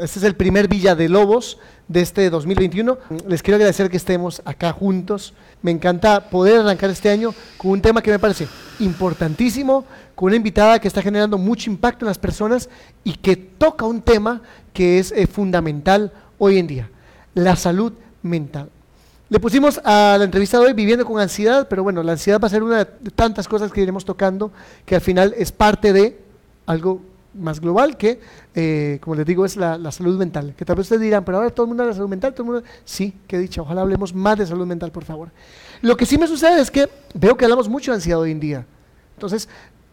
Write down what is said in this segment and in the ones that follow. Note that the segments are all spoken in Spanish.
este es el primer Villa de Lobos de este 2021. Les quiero agradecer que estemos acá juntos. Me encanta poder arrancar este año con un tema que me parece importantísimo, con una invitada que está generando mucho impacto en las personas y que toca un tema que es eh, fundamental hoy en día, la salud mental. Le pusimos a la entrevista de hoy viviendo con ansiedad, pero bueno, la ansiedad va a ser una de tantas cosas que iremos tocando, que al final es parte de algo más global que, eh, como les digo, es la, salud mental. Que tal vez ustedes dirán, pero ahora todo el mundo habla de salud mental, todo el mundo... Sí, que he dicho, ojalá hablemos más de salud mental, por favor. Lo que sí me sucede es que veo que hablamos mucho de ansiedad hoy en día. Entonces,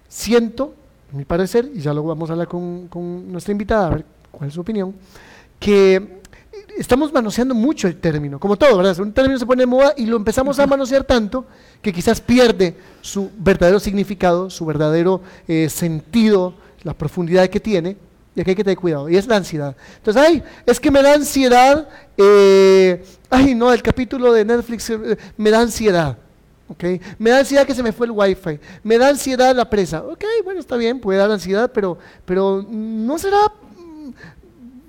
siento, a mi parecer, y ya luego vamos a hablar con, con nuestra invitada, a ver cuál es su opinión, que estamos manoseando mucho el término, como todo, ¿verdad? Un término se pone de moda y lo empezamos a manosear tanto que quizás pierde su verdadero significado, su verdadero eh, sentido, la profundidad que tiene, y aquí hay que tener cuidado, y es la ansiedad. Entonces, ay, es que me da ansiedad, eh, ay, no, el capítulo de Netflix eh, me da ansiedad. Okay. Me da ansiedad que se me fue el wifi, me da ansiedad la presa. Ok, bueno, está bien, puede dar ansiedad, pero, pero no será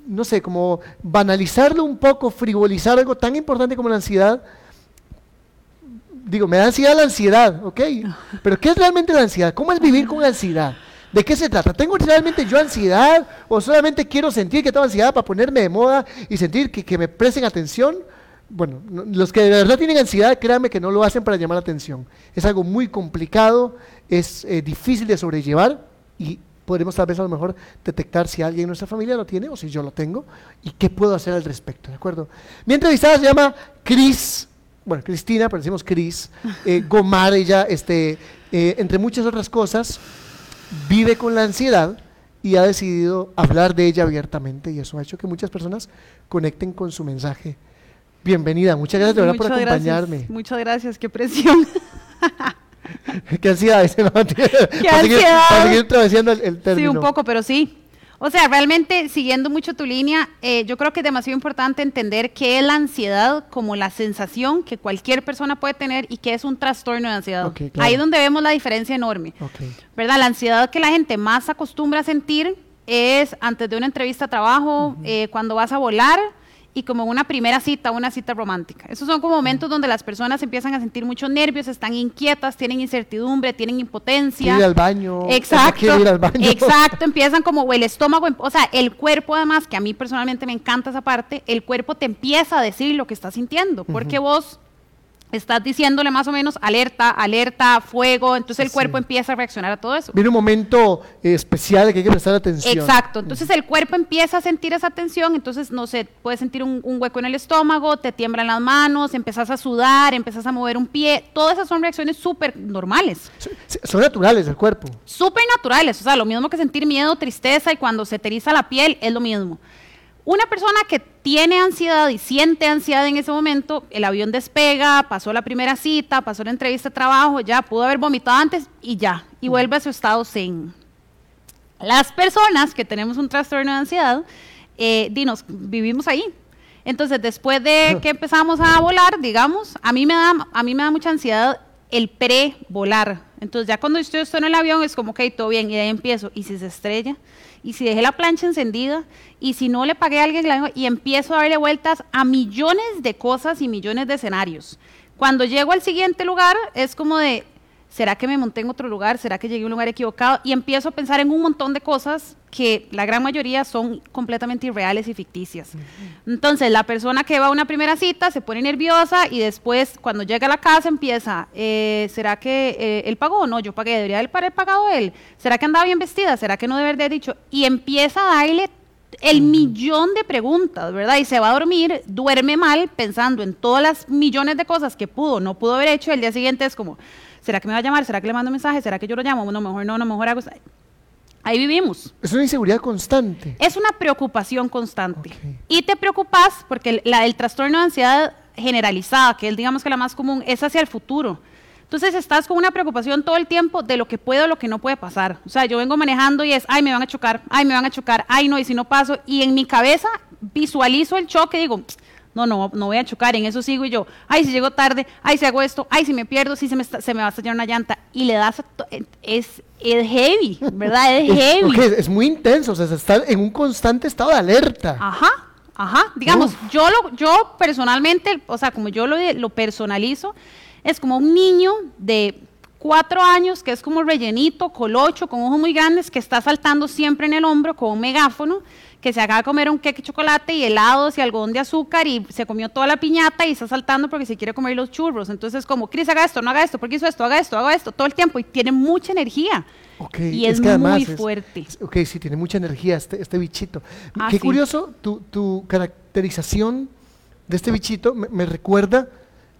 no sé, como banalizarlo un poco, frivolizar algo tan importante como la ansiedad. Digo, me da ansiedad la ansiedad, ¿ok? Pero ¿qué es realmente la ansiedad? ¿Cómo es vivir con ansiedad? ¿De qué se trata? ¿Tengo realmente yo ansiedad o solamente quiero sentir que tengo ansiedad para ponerme de moda y sentir que, me presten atención? Bueno, los que de verdad tienen ansiedad, créanme que no lo hacen para llamar la atención. Es algo muy complicado, es eh, difícil de sobrellevar y podremos tal vez a lo mejor detectar si alguien en nuestra familia lo tiene o si yo lo tengo y qué puedo hacer al respecto, ¿de acuerdo? Mi entrevistada se llama Cris, bueno, Cristina, pero decimos Cris, eh, Gomar, ella, este, eh, entre muchas otras cosas, vive con la ansiedad y ha decidido hablar de ella abiertamente y eso ha hecho que muchas personas conecten con su mensaje. Bienvenida, muchas gracias de verdad por acompañarme. Muchas gracias, qué presión. ¿Qué ansiedad? ¿Qué para, Seguir, para el, término. Sí, un poco, pero sí. O sea, realmente, siguiendo mucho tu línea, eh, yo creo que es demasiado importante entender qué es la ansiedad como la sensación que cualquier persona puede tener y qué es un trastorno de ansiedad. Ahí es donde vemos la diferencia enorme. ¿Verdad? La ansiedad que la gente más acostumbra a sentir es antes de una entrevista de trabajo, eh, cuando vas a volar, y como una primera cita, una cita romántica. Esos son como momentos donde las personas empiezan a sentir muchos nervios, están inquietas, tienen incertidumbre, tienen impotencia. Ir al baño. Exacto. Ir al baño. Exacto, empiezan como el estómago, em, o sea, el cuerpo además, que a mí personalmente me encanta esa parte, el cuerpo te empieza a decir lo que estás sintiendo, porque vos estás diciéndole más o menos alerta, alerta, fuego, entonces el cuerpo empieza a reaccionar a todo eso. Viene un momento eh, especial que hay que prestar atención. Exacto, entonces el cuerpo empieza a sentir esa tensión, entonces no sé, puedes sentir un, hueco en el estómago, te tiemblan las manos, empezás a sudar, empezás a mover un pie, todas esas son reacciones súper normales. Son naturales del cuerpo. Súper naturales, o sea, lo mismo que sentir miedo, tristeza y cuando se te eriza la piel es lo mismo. Una persona que tiene ansiedad y siente ansiedad en ese momento, el avión despega, pasó la primera cita, pasó la entrevista de trabajo, ya pudo haber vomitado antes y ya, y vuelve a su estado zen. Las personas que tenemos un trastorno de ansiedad, eh, dinos, vivimos ahí. Entonces, después de que empezamos a volar, digamos, a mí me da, a mí me da mucha ansiedad el pre-volar. Entonces, ya cuando estoy, estoy en el avión es como, ok, todo bien, y ahí empiezo. ¿Y si se estrella? Y si dejé la plancha encendida y si no le pagué a alguien y empiezo a darle vueltas a millones de cosas y millones de escenarios. Cuando llego al siguiente lugar es como de, ¿será que me monté en otro lugar? ¿Será que llegué a un lugar equivocado? Y empiezo a pensar en un montón de cosas que la gran mayoría son completamente irreales y ficticias. Entonces, la persona que va a una primera cita se pone nerviosa y después, cuando llega a la casa, empieza, eh, ¿será que eh, él pagó? No, yo pagué, debería haber pagado él. ¿Será que andaba bien vestida? ¿Será que no debería haber dicho? Y empieza a darle el millón de preguntas, ¿verdad? Y se va a dormir, duerme mal, pensando en todas las millones de cosas que pudo, no pudo haber hecho. El día siguiente es como, ¿será que me va a llamar? ¿Será que le mando un mensaje? ¿Será que yo lo llamo? No, mejor no, no, mejor hago... Ahí vivimos. Es una inseguridad constante. Es una preocupación constante. Y te preocupas porque la, el trastorno de ansiedad generalizada, que es digamos que la más común, es hacia el futuro. Entonces estás con una preocupación todo el tiempo de lo que puede o lo que no puede pasar. O sea, yo vengo manejando y es, ay, me van a chocar, ay, me van a chocar, ay, no, y si no paso. Y en mi cabeza visualizo el choque y digo, no, no, no voy a chocar, en eso sigo y yo, ay, si llego tarde, ay, si hago esto, ay, si me pierdo, si se me, se me va a estallar una llanta, y le das, es, es heavy, ¿verdad? Es heavy. es muy intenso, o sea, está en un constante estado de alerta. Ajá, ajá, digamos, yo, lo, yo personalmente, o sea, como yo lo, lo personalizo, es como un niño de cuatro años, que es como rellenito, colocho, con ojos muy grandes, que está saltando siempre en el hombro con un megáfono, que se acaba de comer un queque chocolate y helados y algodón de azúcar y se comió toda la piñata y está saltando porque se quiere comer los churros. Entonces, como, Cris, haga esto, no haga esto, porque hizo esto, haga esto, haga esto, todo el tiempo y tiene mucha energía. y es, muy fuerte. ok, sí, tiene mucha energía este, este bichito. Ah, Qué curioso, tu, tu, caracterización de este bichito me, recuerda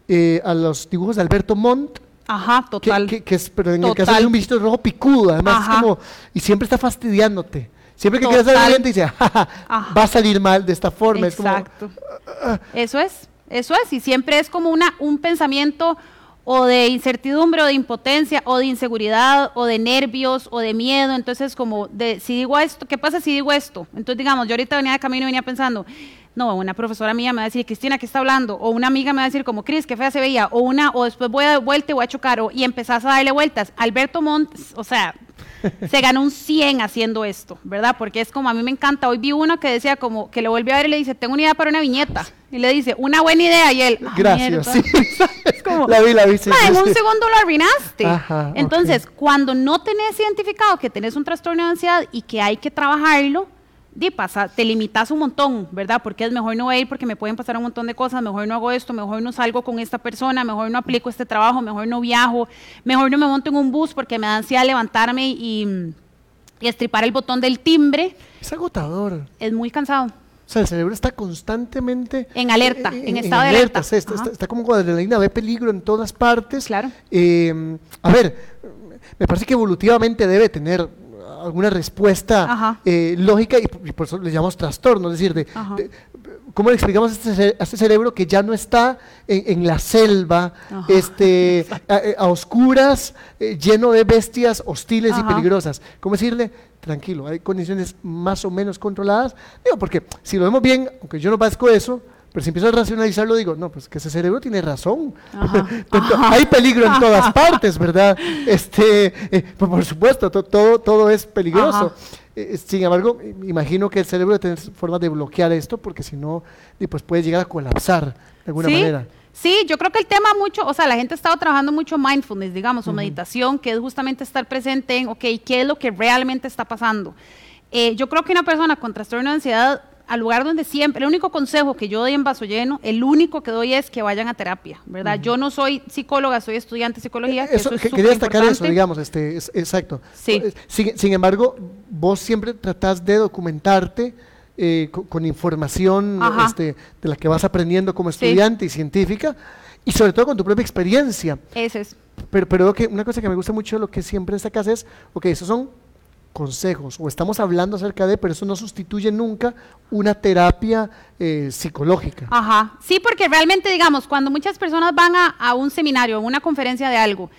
eh, a los dibujos de Alberto Montt Ajá, total. Que, es, pero en el caso de un bichito rojo picudo, además es como, y siempre está fastidiándote. Siempre que quieres salir bien te dice, va a salir mal de esta forma. Exacto. eso es, eso es, y siempre es como una, un pensamiento o de incertidumbre o de impotencia o de inseguridad o de nervios o de miedo. Entonces, como de si digo esto, ¿qué pasa si digo esto? Entonces, digamos, yo ahorita venía de camino y venía pensando, no, una profesora mía me va a decir, Cristina, ¿qué está hablando? O una amiga me va a decir, como, Cris, qué fea se veía. O una, o después voy a dar vuelta y voy a chocar. O, y empezás a darle vueltas. Alberto Montt, o sea, se ganó un 100 haciendo esto, ¿verdad? Porque es como, a mí me encanta. Hoy vi uno que decía como, que le volvió a ver y le dice, tengo una idea para una viñeta. Y le dice, una buena idea. Y él, ah, gracias, sí. es como, la vi, la vi. en un segundo lo arruinaste. Entonces, cuando no tenés identificado que tenés un trastorno de ansiedad y que hay que trabajarlo, di, pasa, te limitas un montón, ¿verdad? Porque es mejor no ir porque me pueden pasar un montón de cosas, mejor no hago esto, mejor no salgo con esta persona, mejor no aplico este trabajo, mejor no viajo, mejor no me monto en un bus porque me da ansiedad levantarme y, estripar el botón del timbre. Es agotador. Es muy cansado. O sea, el cerebro está constantemente... En alerta, en, estado de alerta. está, como cuando la adrenalina, ve peligro en todas partes. Claro. Eh, a ver, me parece que evolutivamente debe tener alguna respuesta eh, lógica y, por eso le llamamos trastorno, es decir, de, ¿cómo le explicamos a este, este, cerebro que ya no está en, la selva, este, a, oscuras, eh, lleno de bestias hostiles y peligrosas? ¿Cómo decirle? Tranquilo, hay condiciones más o menos controladas. Digo, porque si lo vemos bien, aunque yo no padezco eso, pero si empiezo a racionalizarlo, digo, no, pues que ese cerebro tiene razón. Hay peligro en todas partes, ¿verdad? Este, eh, pues, por supuesto, todo, todo es peligroso. Eh, eh, sin embargo, imagino que el cerebro debe tener forma de bloquear esto, porque si no, pues puede llegar a colapsar de alguna manera. Sí, yo creo que el tema mucho, o sea, la gente ha estado trabajando mucho mindfulness, digamos, o meditación, que es justamente estar presente en, ok, ¿qué es lo que realmente está pasando? yo creo que una persona con trastorno de ansiedad al lugar donde siempre, el único consejo que yo doy en vaso lleno, el único que doy es que vayan a terapia, ¿verdad? Yo no soy psicóloga, soy estudiante de psicología. Eso, quería destacar eso, digamos, este, exacto. Sí. Eh, sin, embargo, vos siempre tratás de documentarte eh, con, información este, de la que vas aprendiendo como estudiante y científica, y sobre todo con tu propia experiencia. Eso es. Pero, pero que una cosa que me gusta mucho lo que siempre destacas es, ok, esos son consejos o estamos hablando acerca de, pero eso no sustituye nunca una terapia eh, psicológica. Ajá, sí, porque realmente, digamos, cuando muchas personas van a, un seminario, a una conferencia de algo,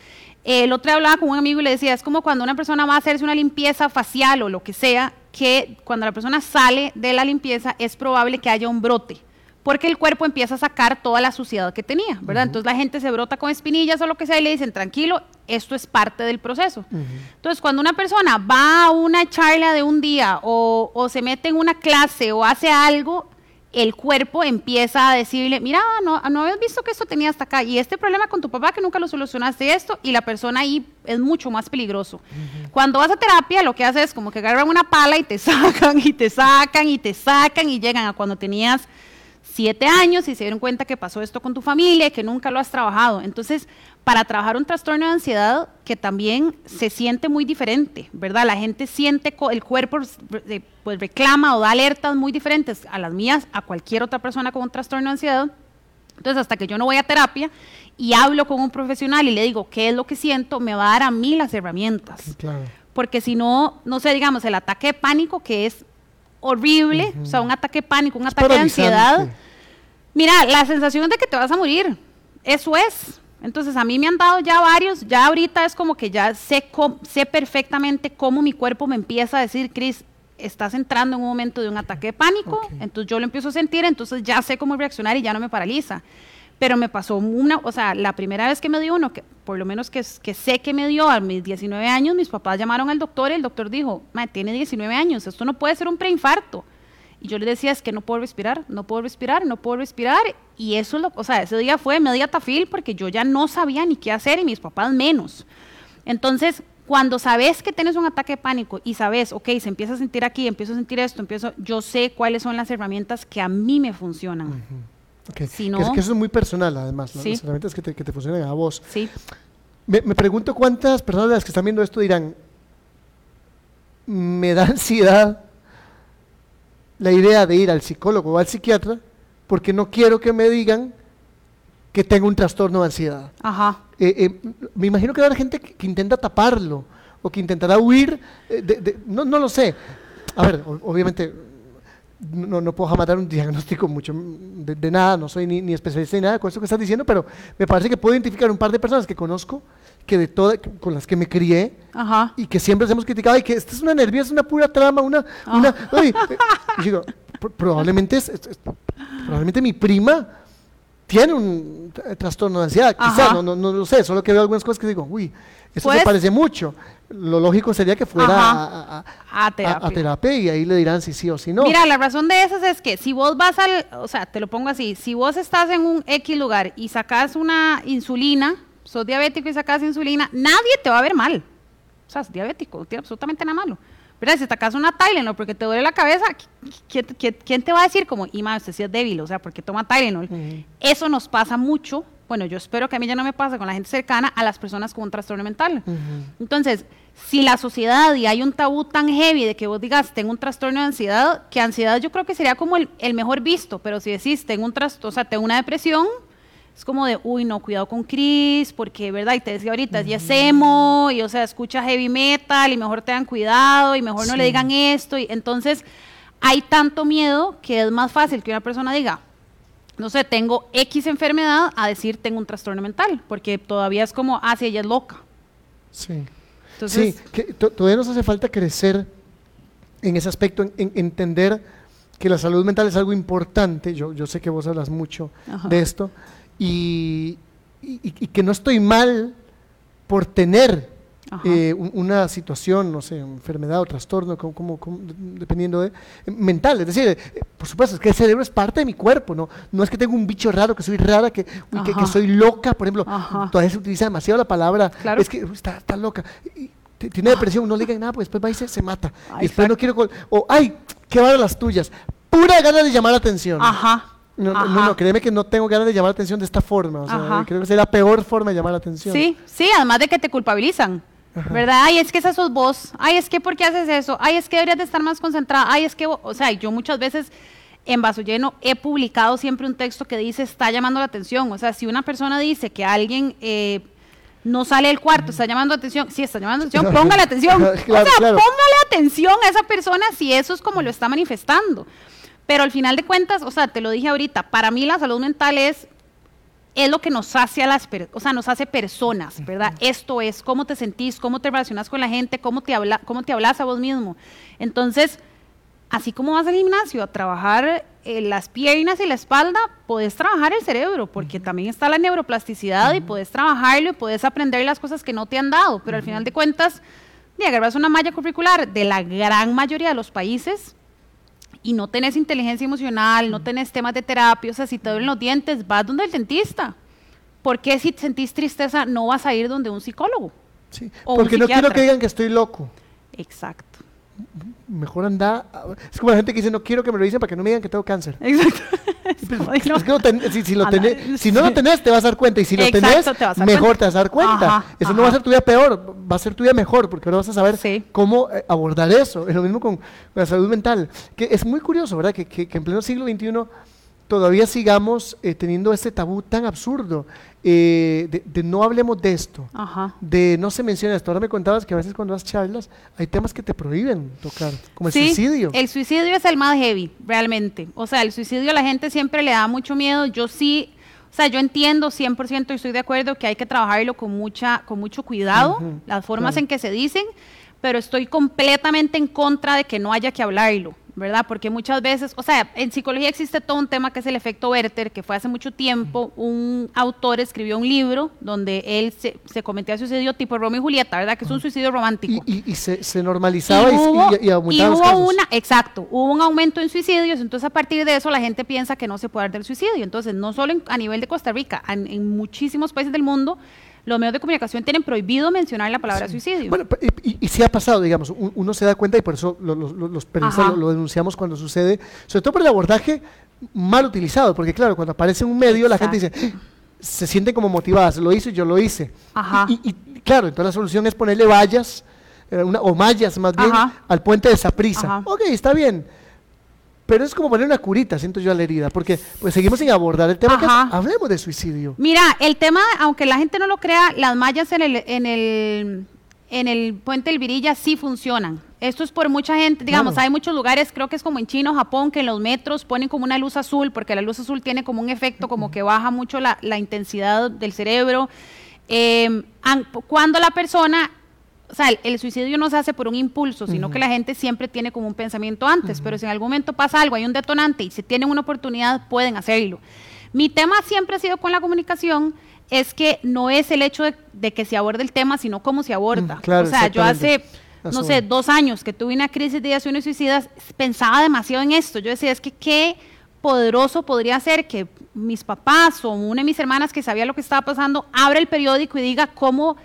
el otro día hablaba con un amigo y le decía, es como cuando una persona va a hacerse una limpieza facial o lo que sea, que cuando la persona sale de la limpieza es probable que haya un brote porque el cuerpo empieza a sacar toda la suciedad que tenía, ¿verdad? Entonces la gente se brota con espinillas o lo que sea y le dicen, tranquilo, esto es parte del proceso. Entonces, cuando una persona va a una charla de un día o, se mete en una clase o hace algo, el cuerpo empieza a decirle, mira, no, no habías visto que esto tenía hasta acá, y este problema con tu papá que nunca lo solucionaste esto, y la persona ahí es mucho más peligroso. Cuando vas a terapia, lo que haces es como que agarran una pala y te sacan, y te sacan, y te sacan, y llegan a cuando tenías siete años y se dieron cuenta que pasó esto con tu familia y que nunca lo has trabajado. Entonces, para trabajar un trastorno de ansiedad que también se siente muy diferente, ¿verdad? La gente siente, el cuerpo pues reclama o da alertas muy diferentes a las mías, a cualquier otra persona con un trastorno de ansiedad. Entonces, hasta que yo no voy a terapia y hablo con un profesional y le digo qué es lo que siento, me va a dar a mí las herramientas. Porque si no, no sé, digamos, el ataque de pánico, que es horrible, o sea, un ataque de pánico, un ataque de ansiedad Mira, la sensación de que te vas a morir, eso es. Entonces a mí me han dado ya varios, ya ahorita es como que ya sé, sé perfectamente cómo mi cuerpo me empieza a decir, Cris, estás entrando en un momento de un ataque de pánico, entonces yo lo empiezo a sentir, entonces ya sé cómo reaccionar y ya no me paraliza. Pero me pasó una, o sea, la primera vez que me dio uno, que por lo menos que, que sé que me dio a mis 19 años, mis papás llamaron al doctor y el doctor dijo, tiene 19 años, esto no puede ser un preinfarto. Y yo le decía, es que no puedo respirar, no puedo respirar, no puedo respirar. Y eso, lo, o sea, ese día fue media tafil porque yo ya no sabía ni qué hacer y mis papás menos. Entonces, cuando sabes que tienes un ataque de pánico y sabes, ok, se empieza a sentir aquí, empiezo a sentir esto, empiezo, yo sé cuáles son las herramientas que a mí me funcionan. que, eso es muy personal, además, las herramientas que te, que te, funcionan a vos. Sí. Me, me, pregunto cuántas personas de las que están viendo esto dirán, me da ansiedad la idea de ir al psicólogo o al psiquiatra porque no quiero que me digan que tengo un trastorno de ansiedad. Ajá. Eh, eh, me imagino que habrá gente que, intenta taparlo o que intentará huir, eh, no, no, lo sé. A ver, obviamente no, no, puedo jamás dar un diagnóstico mucho de, nada, no soy ni, ni, especialista ni nada con eso que estás diciendo, pero me parece que puedo identificar un par de personas que conozco, que de todas, con las que me crié, y que siempre hemos criticado, y que esta es una nerviosa, es una pura trama, una... una y digo, probablemente, es, probablemente mi prima tiene un trastorno de ansiedad, quizá, no, no, no, lo sé, solo que veo algunas cosas que digo, uy, eso se pues parece mucho. Lo lógico sería que fuera a, a, terapia. y ahí le dirán si sí o si no. Mira, la razón de esas es que si vos vas al, o sea, te lo pongo así, si vos estás en un X lugar y sacas una insulina, sos diabético y sacas insulina, nadie te va a ver mal. O sea, es diabético, no tiene absolutamente nada malo. Pero si te sacas una Tylenol porque te duele la cabeza, ¿quién, te va a decir como, y más, usted sí es débil, o sea, porque toma Tylenol? Eso nos pasa mucho, bueno, yo espero que a mí ya no me pase con la gente cercana, a las personas con un trastorno mental. Entonces, si la sociedad y hay un tabú tan heavy de que vos digas, tengo un trastorno de ansiedad, que ansiedad yo creo que sería como el, el mejor visto, pero si decís, tengo un trastorno, o sea, tengo una depresión, es como de, uy, no, cuidado con Chris, porque, ¿verdad? Y te decía ahorita, ya es emo, y o sea, escucha heavy metal, y mejor te dan cuidado, y mejor no le digan esto. Y entonces, hay tanto miedo que es más fácil que una persona diga, no sé, tengo X enfermedad, a decir tengo un trastorno mental, porque todavía es como, ah, sí, ella es loca. Sí. Entonces, sí, que todavía nos hace falta crecer en ese aspecto, en, entender que la salud mental es algo importante. Yo, yo sé que vos hablas mucho de esto y, que no estoy mal por tener eh, una situación, no sé, enfermedad o trastorno, como, dependiendo de, eh, mental. Es decir, eh, por supuesto, es que el cerebro es parte de mi cuerpo, ¿no? No es que tengo un bicho raro, que soy rara, que, que, soy loca, por ejemplo. Todavía se utiliza demasiado la palabra, es que está, está loca. tiene depresión, no le digan nada, pues después va y se, mata. y después no quiero... O, ay, qué van las tuyas. Pura gana de llamar la atención. Ajá. No, no, créeme que no tengo ganas de llamar la atención de esta forma. O sea, creo que es la peor forma de llamar la atención. Sí, sí, además de que te culpabilizan. ¿Verdad? Ay, es que esa sos vos. Ay, es que ¿por qué haces eso? Ay, es que deberías de estar más concentrada. Ay, es que, o sea, yo muchas veces en Vaso Lleno he publicado siempre un texto que dice está llamando la atención. O sea, si una persona dice que alguien eh, no sale del cuarto, está llamando la atención, sí, está llamando la atención, póngale atención. o sea, póngale atención a esa persona si eso es como lo está manifestando. Pero al final de cuentas, o sea, te lo dije ahorita, para mí la salud mental es es lo que nos hace a las, o sea, nos hace personas, ¿verdad? Esto es cómo te sentís, cómo te relacionas con la gente, cómo te habla, cómo te hablas a vos mismo. Entonces, así como vas al gimnasio a trabajar eh, las piernas y la espalda, puedes trabajar el cerebro, porque también está la neuroplasticidad y puedes trabajarlo y puedes aprender las cosas que no te han dado, pero al final de cuentas, de agarras una malla curricular de la gran mayoría de los países, y no tenés inteligencia emocional, no tenés temas de terapia, o sea, si te duelen los dientes, vas donde el dentista. ¿Por qué si sentís tristeza no vas a ir donde un psicólogo? Sí, porque no quiero que digan que estoy loco. Exacto mejor anda. Es como la gente que dice, no quiero que me lo dicen para que no me digan que tengo cáncer. Exacto. si, no, lo tenés, te vas a dar cuenta. Y si lo tenés, mejor te vas a dar cuenta. eso no va a ser tu vida peor, va a ser tu vida mejor, porque ahora vas a saber cómo eh, abordar eso. Es lo mismo con, la salud mental. Que es muy curioso, ¿verdad? Que, que, que en pleno siglo XXI todavía sigamos eh, teniendo este tabú tan absurdo eh, de, no hablemos de esto, de no se menciona esto. Ahora me contabas que a veces cuando das charlas hay temas que te prohíben tocar, como el suicidio. El suicidio es el más heavy, realmente. O sea, el suicidio a la gente siempre le da mucho miedo. Yo sí, o sea, yo entiendo 100% y estoy de acuerdo que hay que trabajarlo con, mucha, con mucho cuidado, las formas en que se dicen pero estoy completamente en contra de que no haya que hablarlo. ¿Verdad? Porque muchas veces, o sea, en psicología existe todo un tema que es el efecto Werther, que fue hace mucho tiempo, un autor escribió un libro donde él se, se cometía suicidio tipo Romeo y Julieta, ¿verdad? Que es un suicidio romántico. Y, y, se, se, normalizaba y, hubo, y, y aumentaba hubo una, exacto, hubo un aumento en suicidios, entonces a partir de eso la gente piensa que no se puede dar del suicidio. Entonces, no solo en, a nivel de Costa Rica, en, en muchísimos países del mundo, los medios de comunicación tienen prohibido mencionar la palabra sí. suicidio. Bueno, y, y, sí ha pasado, digamos, uno se da cuenta y por eso lo, lo, los periodistas lo, denunciamos cuando sucede, sobre todo por el abordaje mal utilizado, porque claro, cuando aparece un medio Exacto. la gente dice, se sienten como motivadas, lo hice, yo lo hice. Y, y, claro, entonces la solución es ponerle vallas, eh, una, o mallas más bien, Ajá. al puente de Saprisa. Ok, está bien pero es como poner una curita, siento yo a la herida, porque pues seguimos sin abordar el tema. Que hablemos de suicidio. Mira, el tema, aunque la gente no lo crea, las mallas en el, en el, en el puente del Virilla sí funcionan. Esto es por mucha gente, digamos, claro. hay muchos lugares, creo que es como en China o Japón, que en los metros ponen como una luz azul, porque la luz azul tiene como un efecto como que baja mucho la, la intensidad del cerebro. Eh, cuando la persona o sea, el, el, suicidio no se hace por un impulso, sino uh -huh. que la gente siempre tiene como un pensamiento antes, uh -huh. pero si en algún momento pasa algo, hay un detonante y si tienen una oportunidad, pueden hacerlo. Mi tema siempre ha sido con la comunicación, es que no es el hecho de, de que se aborde el tema, sino cómo se aborda. Claro, o sea, yo hace, no sé, dos años que tuve una crisis de ideaciones suicidas, pensaba demasiado en esto. Yo decía, es que qué poderoso podría ser que mis papás o una de mis hermanas que sabía lo que estaba pasando, abra el periódico y diga cómo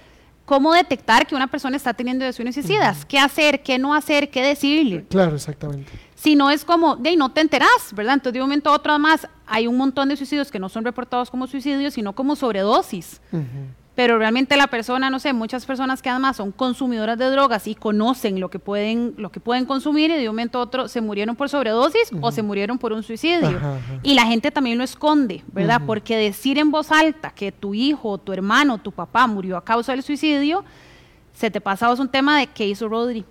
cómo detectar que una persona está teniendo ideaciones suicidas, uh -huh. qué hacer, qué no hacer, qué decirle. Claro, exactamente. Si no es como, de no te enterás, ¿verdad? Entonces de un momento a otro además hay un montón de suicidios que no son reportados como suicidios, sino como sobredosis. Uh -huh pero realmente la persona, no sé, muchas personas que además son consumidoras de drogas y conocen lo que pueden, lo que pueden consumir y de un momento a otro se murieron por sobredosis uh -huh. o se murieron por un suicidio. Ajá, ajá. Y la gente también lo esconde, ¿verdad? Uh -huh. Porque decir en voz alta que tu hijo, tu hermano, tu papá murió a causa del suicidio, se te pasa es un tema de qué hizo Rodri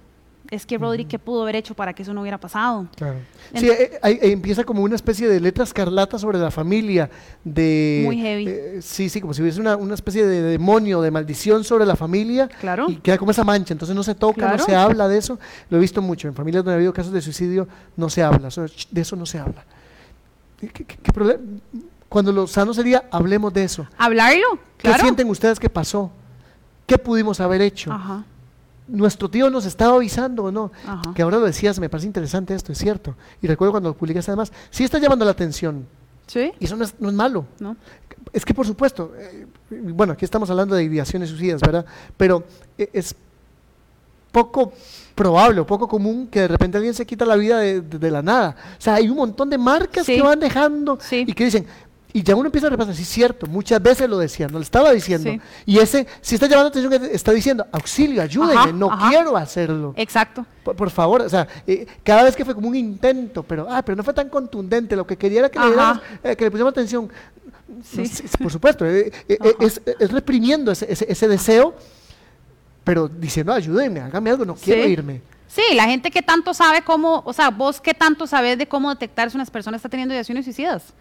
es que Rodri, ¿qué pudo haber hecho para que eso no hubiera pasado? Claro. Sí, eh, eh, empieza como una especie de letra escarlata sobre la familia, de... Muy heavy. Eh, sí, sí, como si hubiese una, una, especie de demonio, de maldición sobre la familia. Claro. Y queda como esa mancha, entonces no se toca, claro. no se habla de eso. Lo he visto mucho, en familias donde ha habido casos de suicidio, no se habla, de eso no se habla. ¿Qué, qué, qué problema? Cuando lo sano sería, hablemos de eso. Hablarlo, claro. ¿Qué sienten ustedes que pasó? ¿Qué pudimos haber hecho? Ajá nuestro tío nos estaba avisando o no, Ajá. que ahora lo decías, me parece interesante esto, es cierto. Y recuerdo cuando lo publicaste además, sí está llamando la atención. Sí. Y eso no es, no es malo. No. Es que por supuesto, eh, bueno, aquí estamos hablando de ideaciones suicidas, ¿verdad? Pero eh, es poco probable o poco común que de repente alguien se quita la vida de, de, de la nada. O sea, hay un montón de marcas sí. que van dejando sí. y que dicen, y ya uno empieza a repasar, sí, cierto, muchas veces lo decía, no lo estaba diciendo. Sí. Y ese, si está llamando atención, está diciendo, auxilio, ayúdenme, no ajá. quiero hacerlo. Exacto. Por, por favor, o sea, eh, cada vez que fue como un intento, pero, ah, pero no fue tan contundente, lo que quería era que, le, diéramos, eh, que le pusiéramos atención. Sí. No, por supuesto, eh, eh, es, es, reprimiendo ese, ese, ese, deseo, pero diciendo, ayúdenme, hágame algo, no quiero irme. Sí, la gente que tanto sabe cómo, o sea, vos que tanto sabes de cómo detectar si una persona está teniendo ideaciones suicidas.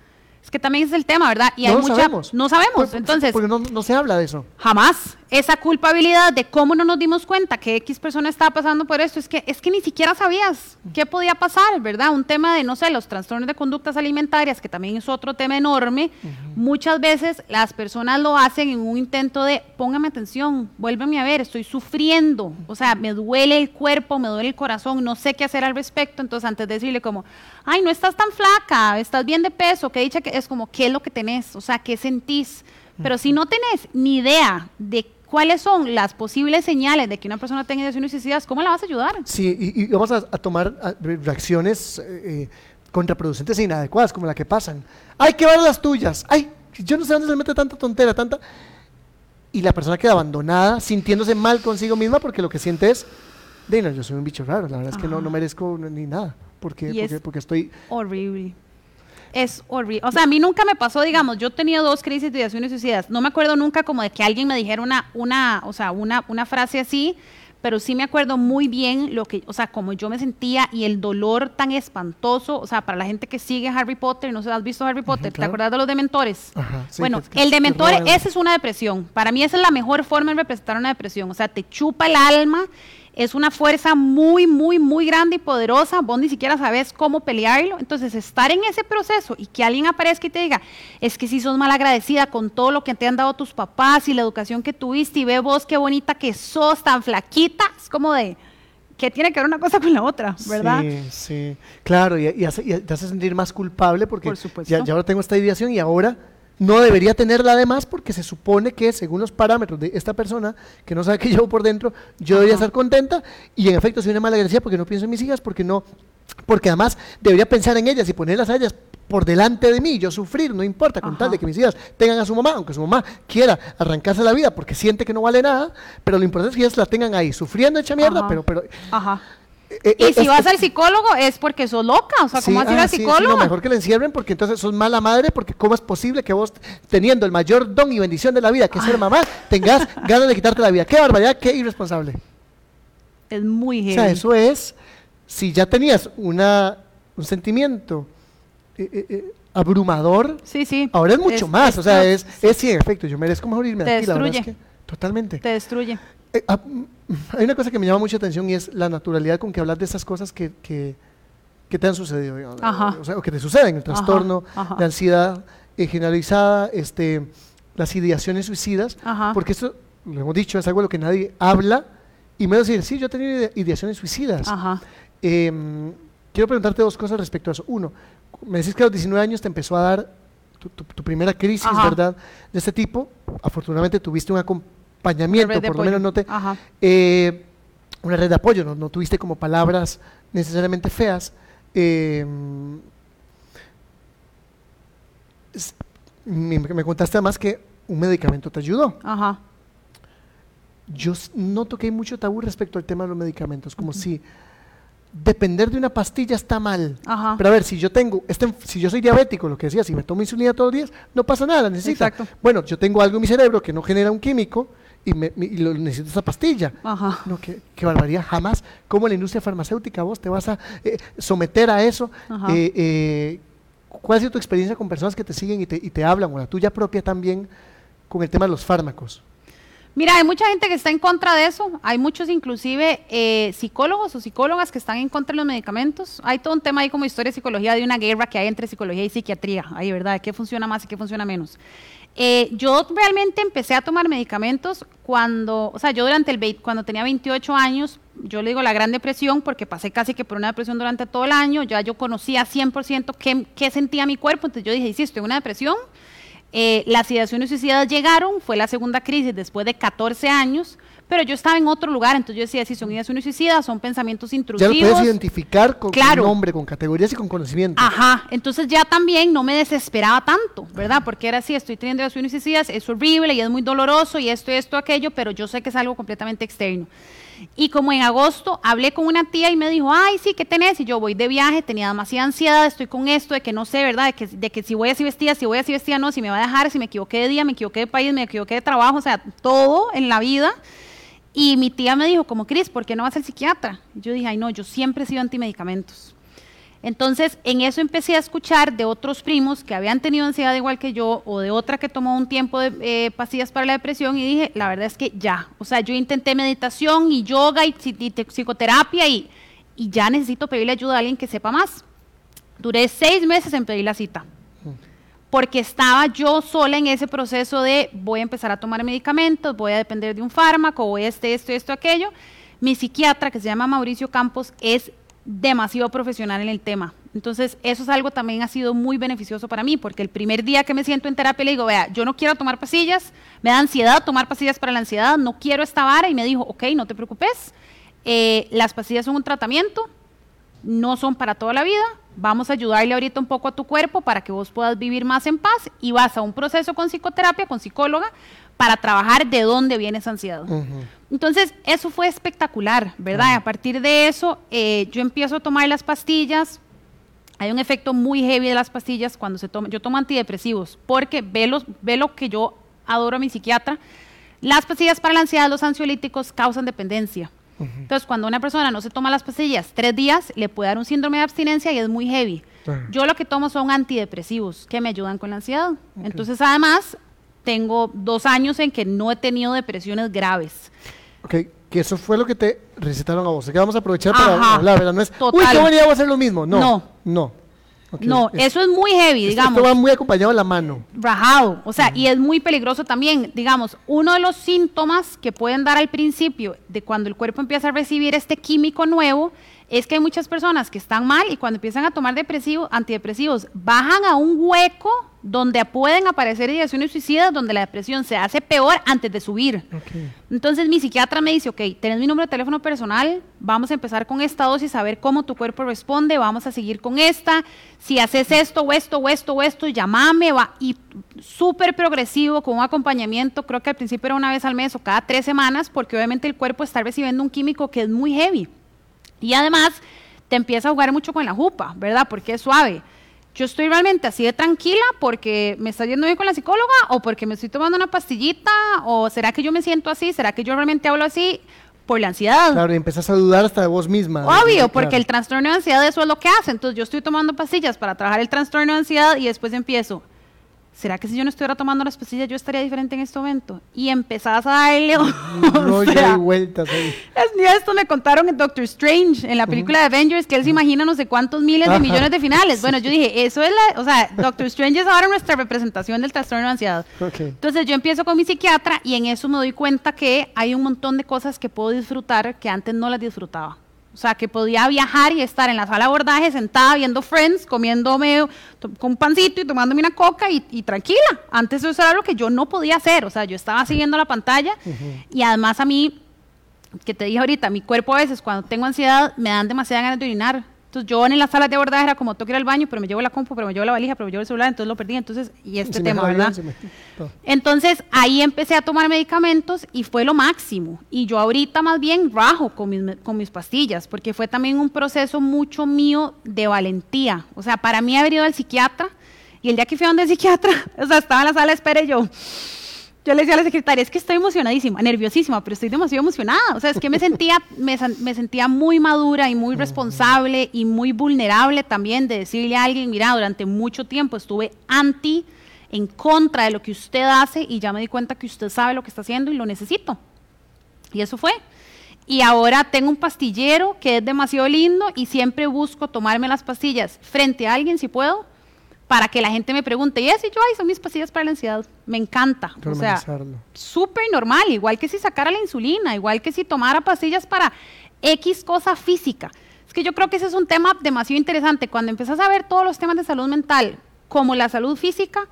Es que también es el tema, ¿verdad? Y hay no mucha, sabemos. No sabemos, pues, entonces... Porque no, no, se habla de eso. Jamás. Esa culpabilidad de cómo no nos dimos cuenta que X persona estaba pasando por esto, es que, es que ni siquiera sabías qué podía pasar, ¿verdad? Un tema de, no sé, los trastornos de conductas alimentarias, que también es otro tema enorme. Uh -huh. Muchas veces las personas lo hacen en un intento de, póngame atención, vuélveme a ver, estoy sufriendo, o sea, me duele el cuerpo, me duele el corazón, no sé qué hacer al respecto, entonces antes de decirle como, ay, no estás tan flaca, estás bien de peso, que dicha que es como, ¿qué es lo que tenés? O sea, ¿qué sentís? Pero si no tenés ni idea de cuáles son las posibles señales de que una persona tenga ideaciones suicidas, ¿cómo la vas a ayudar? Sí, y, y vamos a, a, tomar reacciones eh, contraproducentes e inadecuadas, como la que pasan. Hay que ver las tuyas. Ay, yo no sé dónde se mete tanta tontera, tanta... Y la persona queda abandonada, sintiéndose mal consigo misma, porque lo que siente es, Dina, yo soy un bicho raro, la verdad es que no, no merezco ni nada. Porque, porque, porque estoy... Horrible es horrible. O sea, a mí nunca me pasó, digamos, yo he tenido dos crisis de ideaciones suicidas. No me acuerdo nunca como de que alguien me dijera una, una, o sea, una, una frase así, pero sí me acuerdo muy bien lo que, o sea, como yo me sentía y el dolor tan espantoso, o sea, para la gente que sigue Harry Potter, no sé, ¿has visto Harry Potter? Ajá, claro. ¿Te acuerdas de los dementores? Ajá, sí, bueno, que, el dementor, esa es una depresión. Para mí esa es la mejor forma de representar una depresión, o sea, te chupa el alma es una fuerza muy, muy, muy grande y poderosa. Vos ni siquiera sabes cómo pelearlo. Entonces, estar en ese proceso y que alguien aparezca y te diga, es que si sos mal agradecida con todo lo que te han dado tus papás y la educación que tuviste y ve vos qué bonita que sos, tan flaquita, es como de, que tiene que ver una cosa con la otra, ¿verdad? Sí, sí. Claro, y, te hace sentir más culpable porque ya, ya ahora tengo esta ideación y ahora no debería tenerla además porque se supone que según los parámetros de esta persona que no sabe qué llevo por dentro, yo debería estar contenta y en efecto soy una mala agradecida porque no pienso en mis hijas, porque no, porque además debería pensar en ellas y ponerlas a ellas por delante de mí, yo sufrir, no importa, con tal de que mis hijas tengan a su mamá, aunque su mamá quiera arrancarse la vida porque siente que no vale nada, pero lo importante es que ellas la tengan ahí, sufriendo hecha mierda, pero, pero Ajá. Eh, y eh, si vas al psicólogo es porque sos loca, o sea, ¿cómo vas a ir al psicólogo? no, mejor que le encierren porque entonces sos mala madre, porque ¿cómo es posible que vos, teniendo el mayor don y bendición de la vida, que es ser mamá, tengas ganas de quitarte la vida? ¡Qué barbaridad, qué irresponsable! Es muy heavy. O sea, eso es, si ya tenías una, un sentimiento eh, abrumador, sí, sí. ahora es mucho más, o sea, es, es sí, en efecto, yo merezco mejor irme de aquí, la verdad es que totalmente. Te destruye. Ah, hay una cosa que me llama mucha atención y es la naturalidad con que hablas de esas cosas que, que, te han sucedido, o, sea, o, que te suceden, el trastorno, la ansiedad eh, generalizada, este, las ideaciones suicidas, porque esto, lo hemos dicho, es algo de lo que nadie habla, y me voy a decir, sí, yo he tenido ideaciones suicidas. Em, quiero preguntarte dos cosas respecto a eso. Uno, me decís que a los 19 años te empezó a dar tu, primera crisis, ¿verdad? De este tipo. Afortunadamente tuviste un acompañamiento por lo menos no te... Eh, una red de apoyo, no, tuviste como palabras necesariamente feas. Eh, me, contaste además que un medicamento te ayudó. Ajá. Yo noto que hay mucho tabú respecto al tema de los medicamentos, como si depender de una pastilla está mal. Pero a ver, si yo tengo, este, si yo soy diabético, lo que decía, si me tomo insulina todos los días, no pasa nada, necesito. Bueno, yo tengo algo en mi cerebro que no genera un químico y, me, lo, necesito esa pastilla. Ajá. No, que, que, barbaridad, jamás. ¿Cómo la industria farmacéutica vos te vas a eh, someter a eso? Eh, eh, ¿Cuál ha sido tu experiencia con personas que te siguen y te, y te hablan, o la tuya propia también, con el tema de los fármacos? Mira, hay mucha gente que está en contra de eso. Hay muchos, inclusive, psicólogos o psicólogas que están en contra de los medicamentos. Hay todo un tema ahí como historia de psicología de una guerra que hay entre psicología y psiquiatría. Ahí, ¿verdad? ¿Qué funciona más y qué funciona menos? Eh, yo realmente empecé a tomar medicamentos cuando, o sea, yo durante el cuando tenía 28 años, yo le digo la Gran Depresión porque pasé casi que por una depresión durante todo el año, ya yo conocía 100% qué, qué sentía mi cuerpo, entonces yo dije, sí, estoy en una depresión. Eh, las ideaciones suicidas llegaron, fue la segunda crisis después de 14 años, pero yo estaba en otro lugar, entonces yo decía, si son ideas suicidas, son pensamientos intrusivos. Ya lo puedes identificar con, nombre, con categorías y con conocimiento. Ajá, entonces ya también no me desesperaba tanto, ¿verdad? Porque era así, estoy teniendo ideas suicidas, es horrible y es muy doloroso y esto, esto, aquello, pero yo sé que es algo completamente externo. Y como en agosto hablé con una tía y me dijo, ay, sí, ¿qué tenés? Y yo voy de viaje, tenía demasiada ansiedad, estoy con esto, de que no sé, ¿verdad? De que, de que si voy así vestida, si voy así vestida, no, si me va a dejar, si me equivoqué de día, me equivoqué de país, me equivoqué de trabajo, o sea, todo en la vida. Y mi tía me dijo, como Cris, ¿por qué no vas al psiquiatra? yo dije, ay no, yo siempre he sido antimedicamentos. Entonces, en eso empecé a escuchar de otros primos que habían tenido ansiedad igual que yo, o de otra que tomó un tiempo de eh, para la depresión, y dije, la verdad es que ya. O sea, yo intenté meditación y yoga y, psicoterapia y, y ya necesito pedirle ayuda a alguien que sepa más. Duré seis meses en pedir la cita porque estaba yo sola en ese proceso de voy a empezar a tomar medicamentos, voy a depender de un fármaco, voy a este, esto, esto, aquello. Mi psiquiatra, que se llama Mauricio Campos, es demasiado profesional en el tema. Entonces, eso es algo también ha sido muy beneficioso para mí, porque el primer día que me siento en terapia le digo, vea, yo no quiero tomar pastillas, me da ansiedad tomar pastillas para la ansiedad, no quiero esta vara, y me dijo, ok, no te preocupes, eh, las pastillas son un tratamiento, no son para toda la vida, vamos a ayudarle ahorita un poco a tu cuerpo para que vos puedas vivir más en paz y vas a un proceso con psicoterapia, con psicóloga, para trabajar de dónde viene esa ansiedad. Entonces, eso fue espectacular, ¿verdad? A partir de eso, eh, yo empiezo a tomar las pastillas. Hay un efecto muy heavy de las pastillas cuando se toma. Yo tomo antidepresivos porque ve, los, ve lo que yo adoro a mi psiquiatra. Las pastillas para la ansiedad, los ansiolíticos causan dependencia. Entonces, cuando una persona no se toma las pastillas tres días, le puede dar un síndrome de abstinencia y es muy heavy. Yo lo que tomo son antidepresivos que me ayudan con la ansiedad. Entonces, además, tengo dos años en que no he tenido depresiones graves. Ok, que eso fue lo que te recetaron a vos. Que vamos a aprovechar para Ajá, hablar, ¿verdad? No es, uy, total. idea, voy a hacer lo mismo. No, No. no. No, es- eso es muy heavy, esto digamos. va muy acompañado de la mano. rajado, o sea, y es muy peligroso también. Digamos, uno de los síntomas que pueden dar al principio de cuando el cuerpo empieza a recibir este químico nuevo es que hay muchas personas que están mal y cuando empiezan a tomar depresivos, antidepresivos, bajan a un hueco donde pueden aparecer ideaciones suicidas, donde la depresión se hace peor antes de subir. Entonces mi psiquiatra me dice, ok, tenés mi número de teléfono personal, vamos a empezar con esta dosis, a ver cómo tu cuerpo responde, vamos a seguir con esta, si haces esto o esto o esto o esto, llamame, va, y súper progresivo, con un acompañamiento, creo que al principio era una vez al mes o cada tres semanas, porque obviamente el cuerpo está recibiendo un químico que es muy heavy. Y además te empieza a jugar mucho con la jupa, ¿verdad? Porque es suave. Yo estoy realmente así de tranquila porque me está yendo bien con la psicóloga o porque me estoy tomando una pastillita o será que yo me siento así, será que yo realmente hablo así por la ansiedad. Claro, y empezás a dudar hasta de vos misma. Obvio, Claro. porque el trastorno de ansiedad eso es lo que hace. Entonces yo estoy tomando pastillas para trabajar el trastorno de ansiedad y después empiezo. ¿Será que si yo no estuviera tomando las pastillas yo estaría diferente en este momento? Y empezás a darle... Rollo sea, y vueltas ahí. es- ni esto me contaron en Doctor Strange, en la película de Avengers, que él se imagina no sé cuántos miles de millones de finales. Bueno, yo dije, eso es la, o sea, Doctor Strange es ahora nuestra representación del trastorno de ansiedad. Entonces yo empiezo con mi psiquiatra y en eso me doy cuenta que hay un montón de cosas que puedo disfrutar que antes no las disfrutaba. O sea, que podía viajar y estar en la sala de abordaje sentada viendo Friends, comiéndome con un pancito y tomándome una coca y, y tranquila. Antes eso era algo que yo no podía hacer. O sea, yo estaba siguiendo la pantalla y además a mí que te dije ahorita, mi cuerpo a veces cuando tengo ansiedad me dan demasiadas ganas de orinar. Entonces yo en las salas de abordaje era como tengo que ir al baño, pero me llevo la compu, pero me llevo la valija, pero me llevo el celular, entonces lo perdí. Entonces, y este tema, ¿verdad? me-. Entonces ahí empecé a tomar medicamentos y fue lo máximo. Y yo ahorita más bien rajo con mis, con mis pastillas, porque fue también un proceso mucho mío de valentía. O sea, para mí haber ido al psiquiatra y el día que fui a donde el psiquiatra, o sea, estaba en la sala de espera y yo, yo le decía a la secretaria, es que estoy emocionadísima, nerviosísima, pero estoy demasiado emocionada. O sea, es que me sentía, me, sentía muy madura y muy responsable y muy vulnerable también de decirle a alguien, mira, durante mucho tiempo estuve anti, en contra de lo que usted hace y ya me di cuenta que usted sabe lo que está haciendo y lo necesito. Y eso fue. Y ahora tengo un pastillero que es demasiado lindo y siempre busco tomarme las pastillas frente a alguien si puedo para que la gente me pregunte, y así yo, ay, son mis pastillas para la ansiedad. Me encanta. O sea, súper normal, igual que si sacara la insulina, igual que si tomara pastillas para X cosa física. Es que yo creo que ese es un tema demasiado interesante. Cuando empiezas a ver todos los temas de salud mental como la salud física,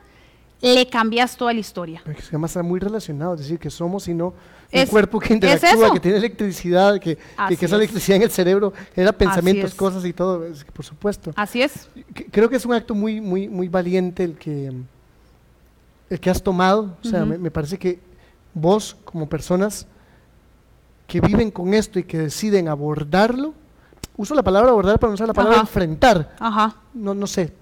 le cambias toda la historia. Porque además está muy relacionado, es decir, que somos y no un cuerpo que interactúa, que tiene electricidad, que, que, que esa es. electricidad en el cerebro genera pensamientos, cosas y todo, por supuesto. Así es. Creo que es un acto muy, muy, muy valiente el que, el que has tomado. O sea, me parece que vos, como personas que viven con esto y que deciden abordarlo, uso la palabra abordar para no usar la palabra Ajá. enfrentar. Ajá. No, no sé.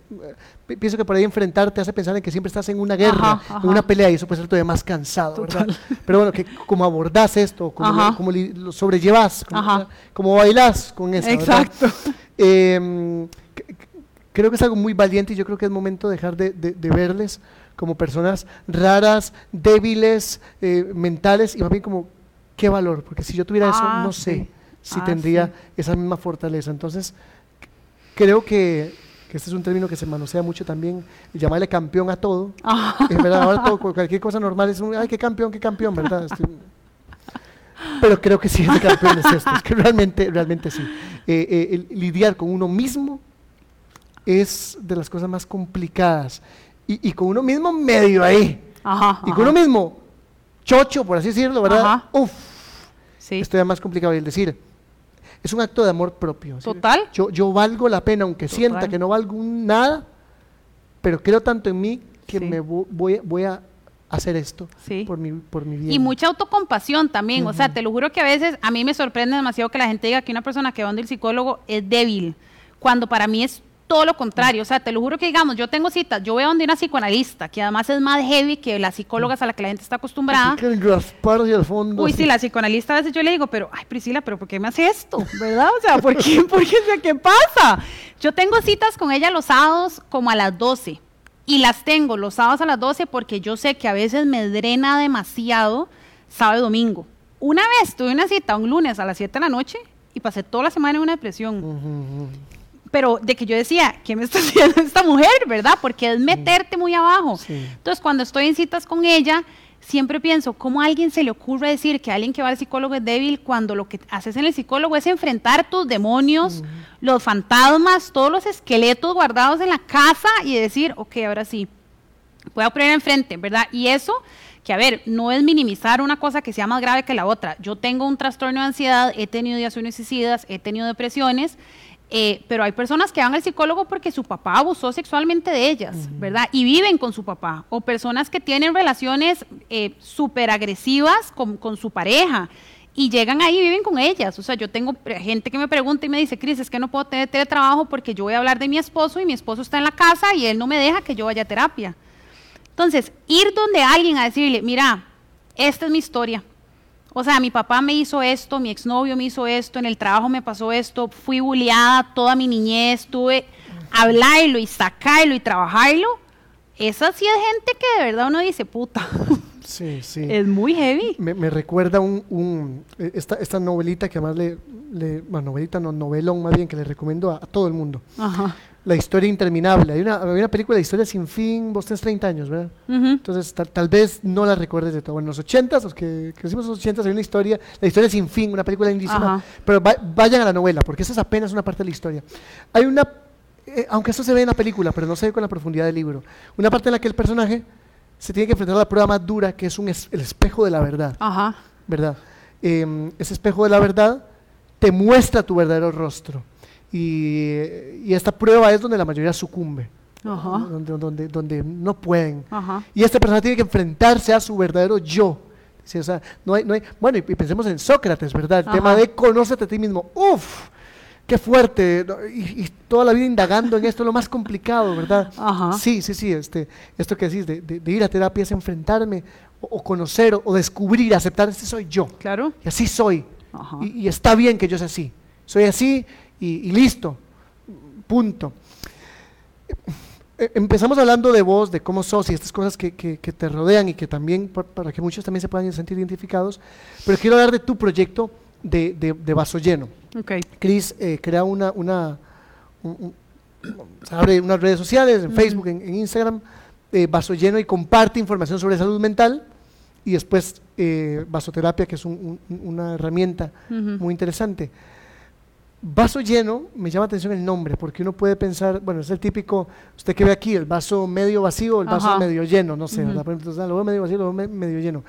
pi- Pienso que por ahí enfrentar te hace pensar en que siempre estás en una guerra, Ajá, en una pelea, y eso puede ser todavía más cansado, ¿verdad? Pero bueno, que como abordás esto, como, lo, como sobrellevas, como, como bailás con eso. Exacto. Eh, c- creo que es algo muy valiente y yo creo que es momento de dejar de, de- de verles como personas raras, débiles, eh, mentales y más bien como, qué valor, porque si yo tuviera eso, Ah, no sé sí. Si Ah, tendría sí. esa misma fortaleza. Entonces, creo que, que este es un término que se manosea mucho también, llamarle campeón a todo. Ajá. Es verdad, ahora todo, cualquier cosa normal es un, ay, qué campeón, qué campeón, ¿verdad? Pero creo que sí, ese campeón es esto, es que realmente, realmente sí. Eh, eh, el lidiar con uno mismo es de las cosas más complicadas. Y, y con uno mismo medio ahí. Ajá. Y con uno mismo chocho, por así decirlo, ¿verdad? Ajá. Uf, Sí. esto es más complicado. Y el decir, es un acto de amor propio. Total. Yo, yo valgo la pena, aunque Total. sienta que no valgo nada, pero creo tanto en mí que Sí. me vo- voy, voy a hacer esto Sí. por, mi, por mi bien. Y mucha autocompasión también. O sea, te lo juro que a veces a mí me sorprende demasiado que la gente diga que una persona que va donde el psicólogo es débil, cuando para mí es todo lo contrario. O sea, te lo juro que digamos, yo tengo citas, yo voy a donde una psicoanalista, que además es más heavy que las psicólogas a las que la gente está acostumbrada. Así que el raspar hacia el fondo. Uy, sí, la psicoanalista a veces yo le digo, pero, ay, Priscila, pero ¿por qué me hace esto? ¿Verdad? O sea, ¿por qué? ¿Por qué? ¿Qué pasa? Yo tengo citas con ella los sábados como a las 12. Y las tengo los sábados a las 12 porque yo sé que a veces me drena demasiado sábado y domingo. Una vez tuve una cita un lunes a las 7 de la noche y pasé toda la semana en una depresión. Ujú. Pero de que yo decía, ¿qué me está haciendo esta mujer, verdad? Porque es meterte muy abajo. Sí. Entonces, cuando estoy en citas con ella, siempre pienso, ¿cómo a alguien se le ocurre decir que alguien que va al psicólogo es débil cuando lo que haces en el psicólogo es enfrentar tus demonios, los fantasmas, todos los esqueletos guardados en la casa y decir, ok, ahora sí, voy a poner enfrente, ¿verdad? Y eso, que a ver, no es minimizar una cosa que sea más grave que la otra. Yo tengo un trastorno de ansiedad, he tenido ideaciones suicidas, he tenido depresiones, eh, pero hay personas que van al psicólogo porque su papá abusó sexualmente de ellas, ¿verdad? Y viven con su papá. O personas que tienen relaciones eh, súper agresivas con, con su pareja y llegan ahí y viven con ellas. O sea, yo tengo gente que me pregunta y me dice, Cris, es que no puedo tener teletrabajo porque yo voy a hablar de mi esposo y mi esposo está en la casa y él no me deja que yo vaya a terapia. Entonces, ir donde alguien a decirle, mira, esta es mi historia. O sea, mi papá me hizo esto, mi exnovio me hizo esto, en el trabajo me pasó esto, fui bulliada toda mi niñez, tuve hablarlo y sacarlo y trabajarlo. Esa sí es gente que de verdad uno dice, puta, Sí, sí. es muy heavy. Me, me recuerda un, un- eh, esta, esta novelita que además le, le- bueno, novelita no, novelón más bien, que le recomiendo a, a todo el mundo. Ajá. La historia interminable. Hay una, hay una película de historia sin fin, vos tenés 30 años, ¿verdad? Entonces, tal, tal vez no la recuerdes de todo. Bueno, en los 80, los que crecimos en los 80, hay una historia, la historia sin fin, una película lindísima. Ajá. Pero va- vayan a la novela, porque esa es apenas una parte de la historia. Hay una, eh, aunque esto se ve en la película, pero no se ve con la profundidad del libro, una parte en la que el personaje se tiene que enfrentar a la prueba más dura, que es un es- el espejo de la verdad. Ajá. ¿verdad? Eh, ese espejo de la verdad te muestra tu verdadero rostro. Y, y esta prueba es donde la mayoría sucumbe, Ajá. donde, donde, donde no pueden. Ajá. Y esta persona tiene que enfrentarse a su verdadero yo. Sí, o sea, no hay, no hay, bueno, y, y pensemos en Sócrates, ¿verdad? El Ajá. tema de conócete a ti mismo. ¡Uf! ¡Qué fuerte! Y, y toda la vida indagando en esto es lo más complicado, ¿verdad? Ajá. Sí, sí, sí. Este, esto que decís de, de- de ir a terapia es enfrentarme o, o conocer o, descubrir, aceptar, este soy yo. Claro. Y así soy. Ajá. Y, y está bien que yo sea así. Soy así y, y listo. Punto. Eh, Empezamos hablando de vos, de cómo sos y estas cosas que, que- que te rodean y que también, pa- para que muchos también se puedan sentir identificados. Pero quiero hablar de tu proyecto de, de, de vaso lleno. Ok. Cris eh, crea una, una un- abre unas redes sociales, en Facebook, en, en Instagram, eh, Vaso Lleno y comparte información sobre salud mental y después eh, vasoterapia, que es un- un- una herramienta muy interesante. Vaso lleno, me llama atención el nombre, porque uno puede pensar, bueno, es el típico, usted que ve aquí, el vaso medio vacío, el vaso Ajá. medio lleno, no sé, entonces, lo veo medio vacío, lo veo me- medio lleno.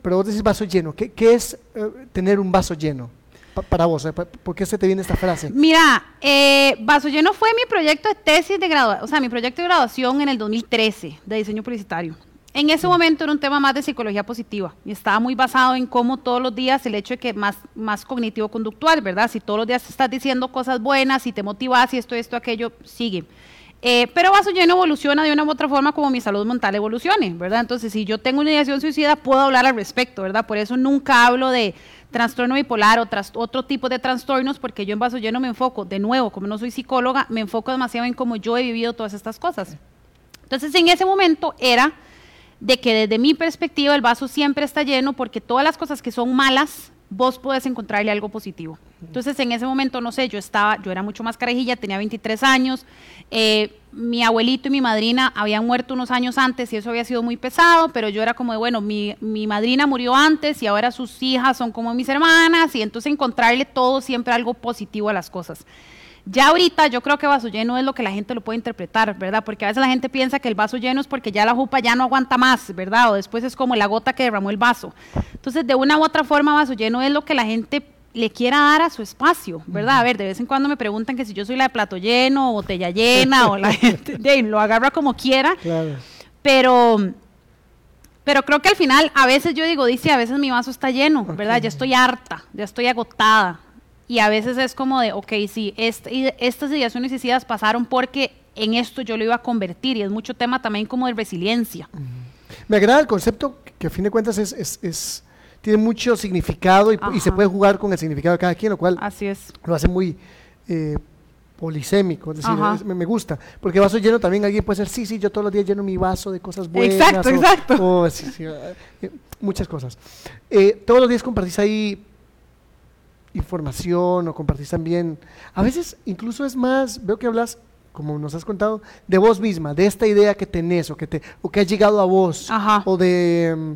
Pero vos decís vaso lleno, ¿qué, qué es eh, tener un vaso lleno Pa- para vos? eh, ¿Por qué se te viene esta frase? Mira, eh, Vaso Lleno fue mi proyecto de tesis de graduación, o sea, mi proyecto de graduación en el 2013 de diseño publicitario. En ese momento era un tema más de psicología positiva y estaba muy basado en cómo todos los días el hecho de que más, más cognitivo-conductual, ¿verdad? Si todos los días estás diciendo cosas buenas, si te motivas, si esto, esto, aquello, sigue. Eh, pero Vaso Lleno evoluciona de una u otra forma como mi salud mental evolucione, ¿verdad? Entonces, si yo tengo una ideación suicida, puedo hablar al respecto, ¿verdad? Por eso nunca hablo de trastorno bipolar o tras- otro tipo de trastornos, porque yo en Vaso Lleno me enfoco, de nuevo, como no soy psicóloga, me enfoco demasiado en cómo yo he vivido todas estas cosas. Entonces, en ese momento era de que desde mi perspectiva el vaso siempre está lleno porque todas las cosas que son malas, vos podés encontrarle algo positivo. Entonces, en ese momento, no sé, yo estaba, yo era mucho más carajilla, tenía 23 años, eh, mi abuelito y mi madrina habían muerto unos años antes y eso había sido muy pesado, pero yo era como de, bueno, mi, mi madrina murió antes y ahora sus hijas son como mis hermanas y entonces encontrarle todo siempre algo positivo a las cosas. Ya ahorita yo creo que vaso lleno es lo que la gente lo puede interpretar, ¿verdad? Porque a veces la gente piensa que el vaso lleno es porque ya la jupa ya no aguanta más, ¿verdad? O después es como la gota que derramó el vaso. Entonces, de una u otra forma, vaso lleno es lo que la gente le quiera dar a su espacio, ¿verdad? A ver, de vez en cuando me preguntan que si yo soy la de plato lleno o botella llena o la gente de, lo agarra como quiera, Claro. pero pero creo que al final a veces yo digo, dice, a veces mi vaso está lleno, ¿verdad? Ya estoy harta, ya estoy agotada. Y a veces es como de, ok, sí, este- estas ideaciones suicidas pasaron porque en esto yo lo iba a convertir y es mucho tema también como de resiliencia. Me agrada el concepto que a fin de cuentas es, es- es- tiene mucho significado y, y se puede jugar con el significado de cada quien, lo cual Así es. lo hace muy eh, polisémico, es decir, es- me, me gusta. Porque vaso lleno también alguien puede ser, sí, sí, yo todos los días lleno mi vaso de cosas buenas. Exacto, o- exacto. o sí, sí, eh, muchas cosas. Eh, todos los días compartís ahí información o compartís también, a veces incluso es más, veo que hablas, como nos has contado, de vos misma, de esta idea que tenés o que, te, o que ha llegado a vos, Ajá. o de... mm,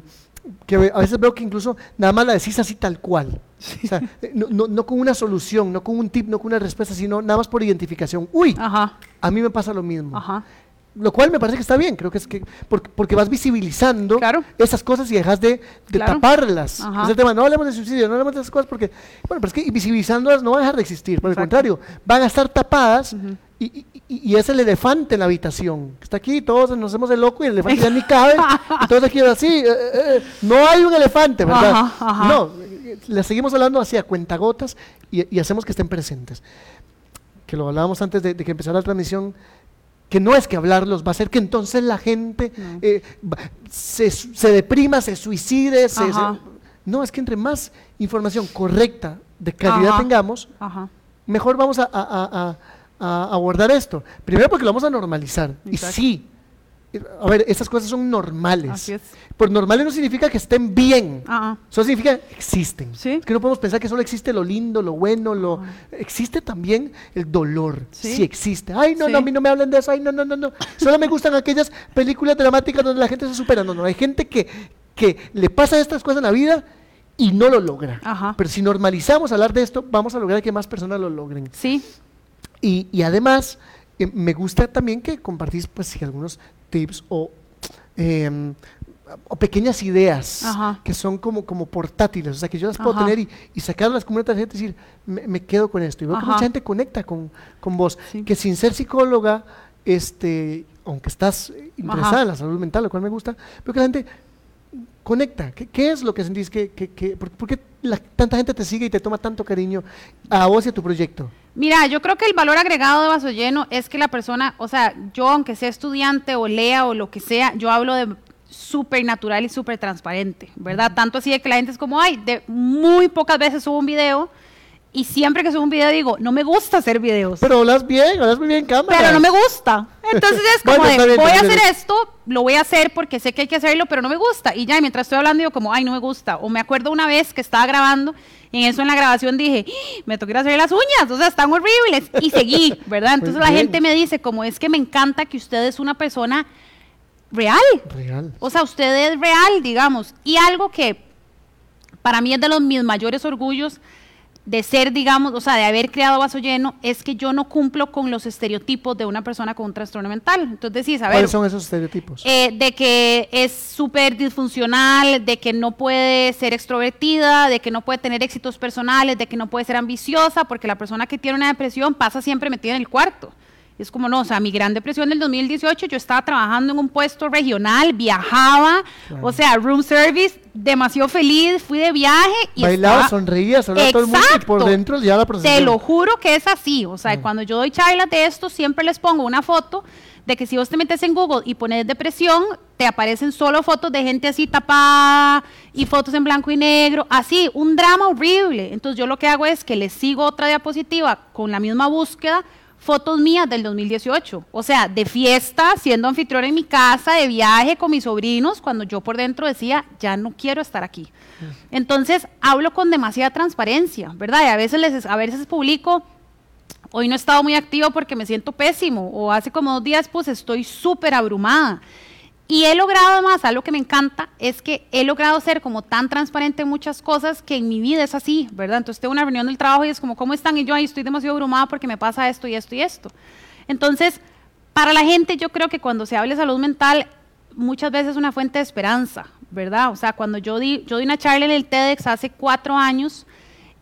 que a veces veo que incluso nada más la decís así tal cual. O sea, no, no- no con una solución, no con un tip, no con una respuesta, sino nada más por identificación. Uy, Ajá, a mí me pasa lo mismo. ajá. Lo cual me parece que está bien, creo que es que porque, porque vas visibilizando Claro. esas cosas y dejas de, de Claro. taparlas. Ajá. Es el tema, no hablemos de suicidio, no hablemos de esas cosas porque, bueno, pero es que visibilizándolas no van a dejar de existir, por el contrario, van a estar tapadas y, y- y- y es el elefante en la habitación. Está aquí, todos nos hacemos el loco y el elefante ya ni cabe, y todos aquí así, eh, eh, eh, no hay un elefante, ¿verdad? Ajá, ajá. No, le seguimos hablando así a cuentagotas y, y hacemos que estén presentes. Que lo hablábamos antes de, de que empezara la transmisión, que no es que hablarlos va a hacer que entonces la gente No. eh, se, se deprima, se suicide. se- no, es que entre más información correcta, de calidad Ajá. tengamos, Ajá. mejor vamos a, a- a- abordar esto. Primero porque lo vamos a normalizar. Exacto. Y sí, a ver, esas cosas son normales. Así es. Por normales no significa que estén bien. Ajá. Solo significa que existen. Sí. Es que no podemos pensar que solo existe lo lindo, lo bueno, lo existe también el dolor. Sí. Sí, existe. Ay, no, Sí. no, a mí no me hablan de eso. Ay, no, no, no, no. Solo me gustan aquellas películas dramáticas donde la gente se supera. No, no, hay gente que, que le pasa estas cosas en la vida y no lo logra. Ajá. Pero si normalizamos hablar de esto, vamos a lograr que más personas lo logren. Sí, Y, y además, eh, me gusta también que compartís, pues, sí, algunos tips o, em, o pequeñas ideas Ajá. que son como, como portátiles, o sea, que yo las puedo Ajá. tener y, y sacarlas como una tarjeta y decir, me, me quedo con esto. Y veo que mucha gente conecta con, con vos, Sí. que sin ser psicóloga, este, aunque estás eh, interesada en la salud mental, lo cual me gusta, veo que la gente conecta. ¿Qué, qué es lo que sentís? que que que- por, por qué la- tanta gente te sigue y te toma tanto cariño a vos y a tu proyecto? Mira, yo creo que el valor agregado de Vaso Lleno es que la persona, o sea, yo aunque sea estudiante o lea o lo que sea, yo hablo de súper natural y súper transparente, ¿verdad? Tanto así de que la gente es como, ay, de muy pocas veces subo un video y siempre que subo un video digo, no me gusta hacer videos. Pero hablas bien, hablas muy bien en cámara. pero no me gusta. Entonces es como Bueno, de, bien, voy a hacer esto, lo voy a hacer porque sé que hay que hacerlo, pero no me gusta. Y ya, mientras estoy hablando, digo como, ay, no me gusta. O me acuerdo una vez que estaba grabando y en eso en la grabación dije, "¡Ah! me que ir a hacer las uñas, o sea, están horribles. Y seguí, ¿verdad? Entonces la gente me dice, como es que me encanta que usted es una persona real. Real. O sea, usted es real, digamos. Y algo que para mí es de los mis mayores orgullos de ser, digamos, o sea, de haber creado Vaso Lleno, es que yo no cumplo con los estereotipos de una persona con un trastorno mental. Entonces decís, a ver, ¿Cuáles son esos estereotipos? eh, de que es súper disfuncional, de que no puede ser extrovertida, de que no puede tener éxitos personales, de que no puede ser ambiciosa, porque la persona que tiene una depresión pasa siempre metida en el cuarto. Es como, no, o sea, mi gran depresión del 2018, yo estaba trabajando en un puesto regional, viajaba, Claro. o sea, room service, demasiado feliz, fui de viaje y Bailaba, estaba- sonreía, saludaba a todo el mundo y por dentro ya la procesión. te lo juro que es así. O sea, cuando yo doy charlas de esto, siempre les pongo una foto de que si vos te metes en Google y pones depresión, te aparecen solo fotos de gente así tapada y fotos en blanco y negro, así, un drama horrible. Entonces yo lo que hago es que les sigo otra diapositiva con la misma búsqueda, fotos mías del 2018. O sea, de fiesta, siendo anfitriona en mi casa, de viaje con mis sobrinos, cuando yo por dentro decía, ya no quiero estar aquí. Entonces, hablo con demasiada transparencia, ¿verdad? Y a veces, les, a veces publico, hoy no he estado muy activo porque me siento pésimo, o hace como dos días, pues estoy súper abrumada. Y he logrado además, algo que me encanta, es que he logrado ser como tan transparente en muchas cosas que en mi vida es así, ¿verdad? Entonces tengo una reunión del trabajo y es como, ¿cómo están? Y yo ahí estoy demasiado abrumada porque me pasa esto y esto y esto. Entonces, para la gente yo creo que cuando se habla de salud mental, muchas veces es una fuente de esperanza, ¿verdad? O sea, cuando yo di, yo di una charla en el TEDx hace cuatro años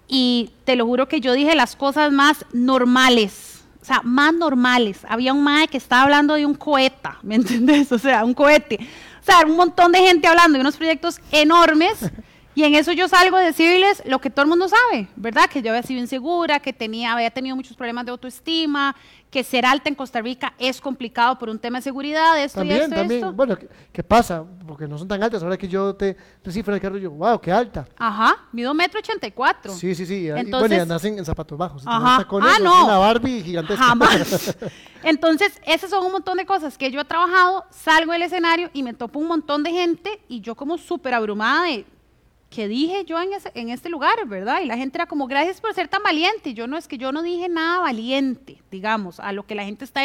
y te lo juro que yo dije las cosas más normales, o sea, más normales. Había un mae que estaba hablando de un cohete, ¿me entiendes? O sea, un cohete. O sea, un montón de gente hablando de unos proyectos enormes Y en eso yo salgo a decirles lo que todo el mundo sabe, ¿verdad? Que yo había sido insegura, que tenía, había tenido muchos problemas de autoestima, que ser alta en Costa Rica es complicado por un tema de seguridad, esto También, y esto, también. esto. Bueno, ¿qué, qué pasa? Porque no son tan altas. Ahora que yo te descifro el carro, yo, wow, qué alta. Ajá, mido metro ochenta y cuatro. Sí, sí, sí. y- y bueno, y Entonces- andas en, en zapatos bajos. Te Ajá. tacones, Ah, no. Una Barbie gigantesca. Jamás. Entonces, esas son un montón de cosas que yo he trabajado, salgo del escenario y me topo un montón de gente y yo como súper abrumada de que dije yo en, ese- en este lugar, ¿verdad? Y la gente era como, gracias por ser tan valiente. Yo no, es que yo no dije nada valiente, digamos, a lo que la gente está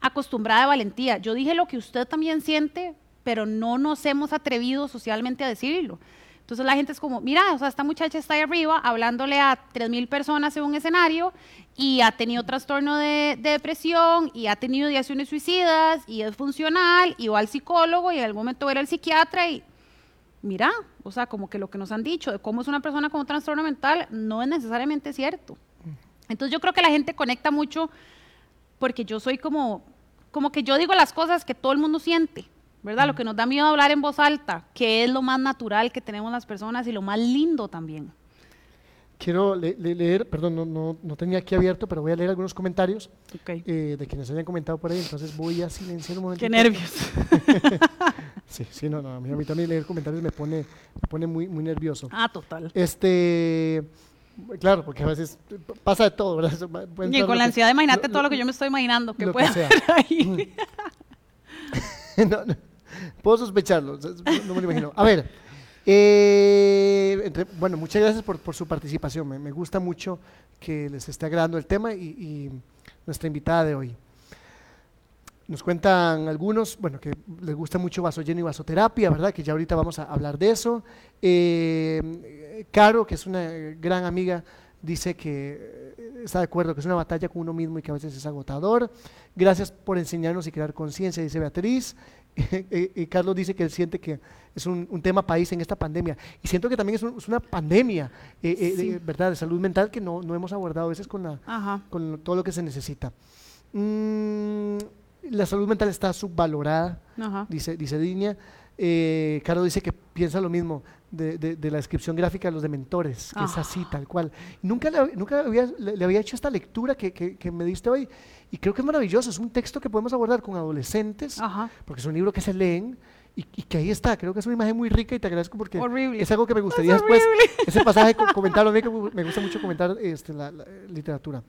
acostumbrada de valentía. Yo dije lo que usted también siente, pero no nos hemos atrevido socialmente a decirlo. Entonces la gente es como, mira, o sea, esta muchacha está ahí arriba hablándole a 3.000 personas en un escenario y ha tenido trastorno de, de depresión y ha tenido ideaciones suicidas y es funcional y va al psicólogo y en algún momento va a ir al psiquiatra y mira, o sea, como que lo que nos han dicho de cómo es una persona con un trastorno mental no es necesariamente cierto. Entonces yo creo que la gente conecta mucho porque yo soy como, como que yo digo las cosas que todo el mundo siente, ¿verdad? Lo que nos da miedo hablar en voz alta, que es lo más natural que tenemos las personas y lo más lindo también. Quiero le- le- leer, perdón, no, no, no tenía aquí abierto, pero voy a leer algunos comentarios Okay. eh, de quienes hayan comentado por ahí. Entonces voy a silenciar un momento. Qué nervios. Sí, sí, no, no. A mí, a mí también leer comentarios me pone, me pone muy, muy nervioso. Ah, total. Este, claro, porque a veces pasa de todo, ¿verdad? Y con la que- ansiedad, imagínate lo- todo lo que yo me estoy imaginando que que puede haber ahí. no, no, puedo sospecharlo, no me lo imagino. A ver, eh, entre- bueno, muchas gracias por, por su participación. Me, me gusta mucho que les esté agradando el tema y, y nuestra invitada de hoy. Nos cuentan algunos, bueno, que les gusta mucho vaso lleno y vasoterapia, ¿verdad? Que ya ahorita vamos a hablar de eso. Eh, Caro, que es una gran amiga, dice que eh, está de acuerdo que es una batalla con uno mismo y que a veces es agotador. Gracias por enseñarnos y crear conciencia, dice Beatriz. y Carlos dice que él siente que es un, un tema país en esta pandemia. Y siento que también es, un- es una pandemia, eh, eh, Sí. de, ¿verdad? De salud mental que no, no hemos abordado a veces con la, con lo- todo lo que se necesita. Mm, la salud mental está subvalorada, Ajá. dice, dice Dinia. Eh, Caro dice que piensa lo mismo de, de- de la descripción gráfica de los dementores, que es así, tal cual. Nunca, le, nunca había, le, le había hecho esta lectura que, que- que me diste hoy y creo que es maravilloso. Es un texto que podemos abordar con adolescentes, Ajá. porque es un libro que se leen y, y que ahí está. Creo que es una imagen muy rica y te agradezco porque Horrible. es algo que me gustaría Es después, ese pasaje, co- comentarlo. A mí que me gusta mucho comentar este, la, la, literatura.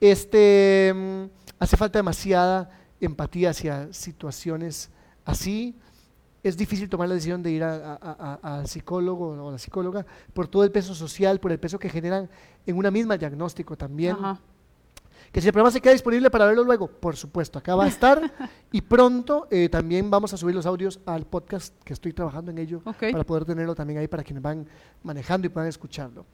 Este, mm, hace falta demasiada empatía hacia situaciones así. Es difícil tomar la decisión de ir al psicólogo o a la psicóloga por todo el peso social, por el peso que generan en una misma diagnóstico también. Ajá. Que si el programa se queda disponible para verlo luego, por supuesto, acá va a estar. y pronto eh, también vamos a subir los audios al podcast, que estoy trabajando en ello, para poder tenerlo también ahí para quienes van manejando y puedan escucharlo.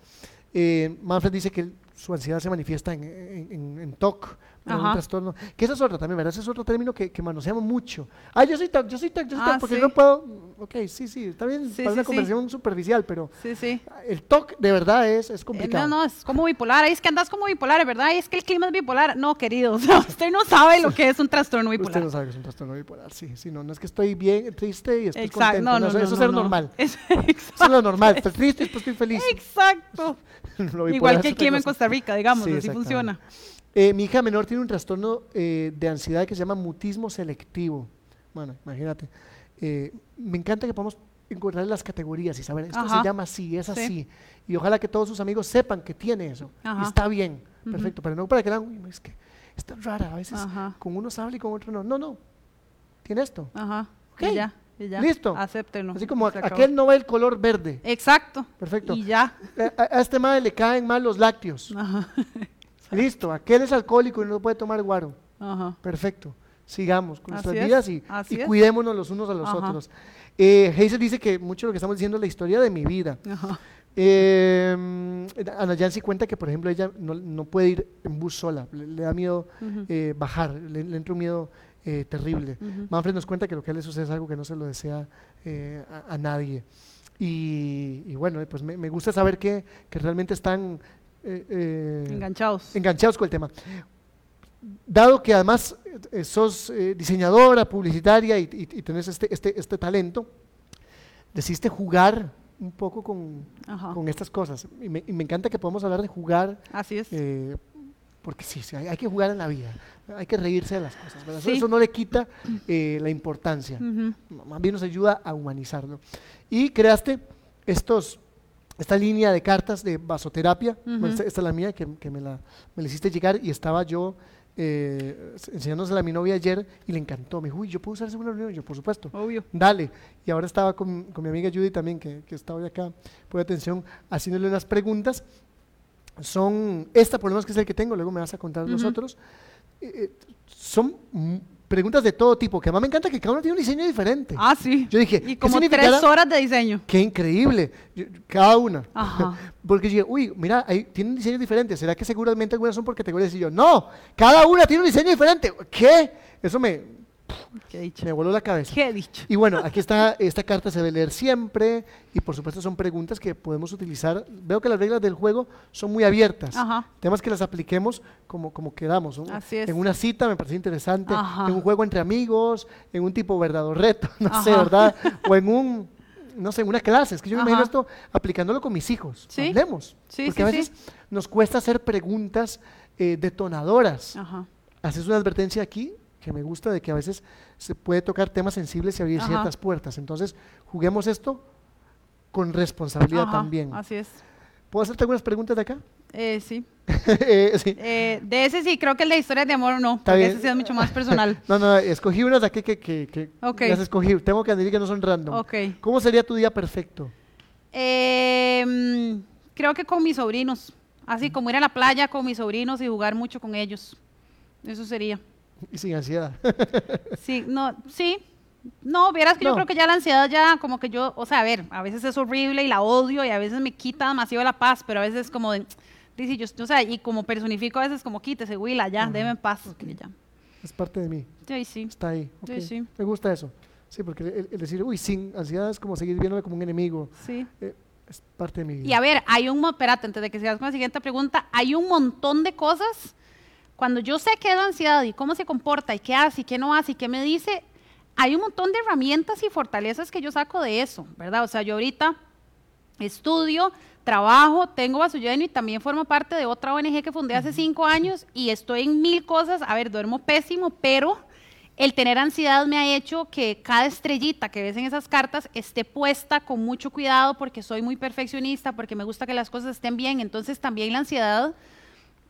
Eh, Manfred dice que su ansiedad se manifiesta en, en, en- en TOC, un trastorno. Que eso es otro también, ¿verdad? Ese es otro término que, que manoseamos mucho. Ah, yo soy TOC, yo soy TOC, yo soy Ah, porque sí. no puedo. Ok, sí, sí, está bien Sí, para sí, una conversación superficial, pero Sí, sí. el TOC de verdad es, es Eh, complicado. No, no, es como bipolar. Ahí es que andas como bipolar, ¿verdad? Ahí es que el clima es bipolar. No, querido, o sea, usted no sabe lo que es un trastorno bipolar. Usted no sabe que es un trastorno bipolar, sí, sí, no, no es que estoy bien, triste y estoy Exacto, contento, no, no, no, eso, es no. normal, Es- eso es lo normal, estoy triste y después estoy feliz. Exacto. Lo Igual que el clima en. Costa Rica, digamos, Sí, así funciona. Eh, mi hija menor tiene un trastorno eh, de ansiedad que se llama mutismo selectivo, bueno, imagínate, Eh, me encanta que podamos encontrar las categorías y saber, esto Ajá. se llama así, es Sí. así, y ojalá que todos sus amigos sepan que tiene eso, y está bien, perfecto, pero no para que digan, "Uy, es que está rara, a veces Ajá. con unos habla y con otros no, no, no, tiene esto. Ajá. Ok. Y ya, y ya. Listo. Acéptenlo. Así como Se aquel no ve el color verde. Exacto. Perfecto. Y ya. A, a este madre le caen mal los lácteos. Ajá. Listo. Aquel es alcohólico y no puede tomar guaro. Ajá. Perfecto. Sigamos con Así nuestras es, vidas y, cuidémonos los unos a los Ajá. otros. Eh, Hazel dice que mucho de lo que estamos diciendo es la historia de mi vida. Ajá. Eh, Ana Yancy cuenta que, por ejemplo, ella no, no puede ir en bus sola. Le, le da miedo eh, bajar. Le, le entra un miedo eh, terrible. Manfred nos cuenta que lo que a él le sucede es algo que no se lo desea eh, a, a nadie. Y, y bueno, pues me, me gusta saber que, que realmente están eh, eh, Enganchados. enganchados con el tema. Dado que además eh, sos eh, diseñadora, publicitaria y, y- y tenés este, este, este talento, decidiste jugar un poco con, con estas cosas. Y me, y me encanta que podamos hablar de jugar, Así es. porque sí, sí, hay, hay que jugar en la vida, hay que reírse de las cosas. ¿verdad? Eso- Sí. Eso no le quita la importancia, Ujú. más bien nos ayuda a humanizarlo. Y creaste estos, esta línea de cartas de vasoterapia, Ujú. esta, esta es la mía que, que me, la, me la hiciste llegar y estaba yo eh, enseñándosela a mi novia ayer y le encantó. Me dijo, uy, yo puedo usar una reunión. Yo, por supuesto. Obvio. Dale. Y ahora estaba con, con mi amiga Judy también, que, que está hoy acá, por atención, haciéndole unas preguntas. Son, esta por lo menos que es el que tengo, luego me vas a contar los Ujú. otros. Eh, eh, son preguntas de todo tipo, que además me encanta que cada uno tiene un diseño diferente. Ah, sí. Yo dije, y ¿qué como tres horas de diseño. Qué increíble, Yo- cada una. Ajá. Porque yo dije, uy, mira, ahí tienen diseños diferentes. ¿Será que seguramente algunas son por categorías? Y yo, no, cada una tiene un diseño diferente. ¿Qué? Eso me, Qué dicho. me voló la cabeza. Qué dicho. Y bueno, aquí está, esta carta se debe leer siempre y por supuesto son preguntas que podemos utilizar. Veo que las reglas del juego son muy abiertas. Ajá. Temas que las apliquemos como, como queramos. ¿no? Así es. En una cita me parece interesante, Ajá. en un juego entre amigos, en un tipo verdad o reto, no sé. ¿verdad? O en un, no sé, en una clase. Es que yo me imagino esto aplicándolo con mis hijos. Sí. Hablemos. Sí, Porque sí, a veces nos cuesta hacer preguntas eh, detonadoras Ajá. haces una advertencia aquí que me gusta de que a veces se puede tocar temas sensibles y abrir Ajá. ciertas puertas. Entonces, juguemos esto con responsabilidad Ajá, también. Así es. ¿Puedo hacerte algunas preguntas de acá? Eh, sí. Eh, sí. Eh, de ese sí, creo que el de historias de amor no. Porque ese sí es mucho más personal. No, no, escogí unas de aquí que, que, que las escogí. Tengo que admitir que no son random. ok. ¿Cómo sería tu día perfecto? Eh, mm, creo que con mis sobrinos. Así como ir a la playa con mis sobrinos y jugar mucho con ellos. Eso sería. Y sin ansiedad. Sí, no, sí. No, vieras que No. yo creo que ya la ansiedad ya como que yo, o sea, a ver, a veces es horrible y la odio y a veces me quita demasiado la paz, pero a veces es como de, dice yo, o sea, y como personifico a veces como quítese, huila, ya, déme en paz. y ya. es parte de mí. Sí, sí. Está ahí. Sí, ok. sí. Me gusta eso. Sí, porque el, el decir, uy, sin ansiedad es como seguir viéndole como un enemigo. Sí. Eh, es parte de mi vida. Y a ver, hay un, espérate, antes de que sigas con la siguiente pregunta, hay un montón de cosas. Cuando yo sé qué es la ansiedad y cómo se comporta y qué hace y qué no hace y qué me dice, hay un montón de herramientas y fortalezas que yo saco de eso, ¿verdad? O sea, yo ahorita estudio, trabajo, tengo vaso lleno y también formo parte de otra ONG que fundé hace cinco años y estoy en mil cosas. A ver, duermo pésimo, pero el tener ansiedad me ha hecho que cada estrellita que ves en esas cartas esté puesta con mucho cuidado porque soy muy perfeccionista, porque me gusta que las cosas estén bien. Entonces también la ansiedad,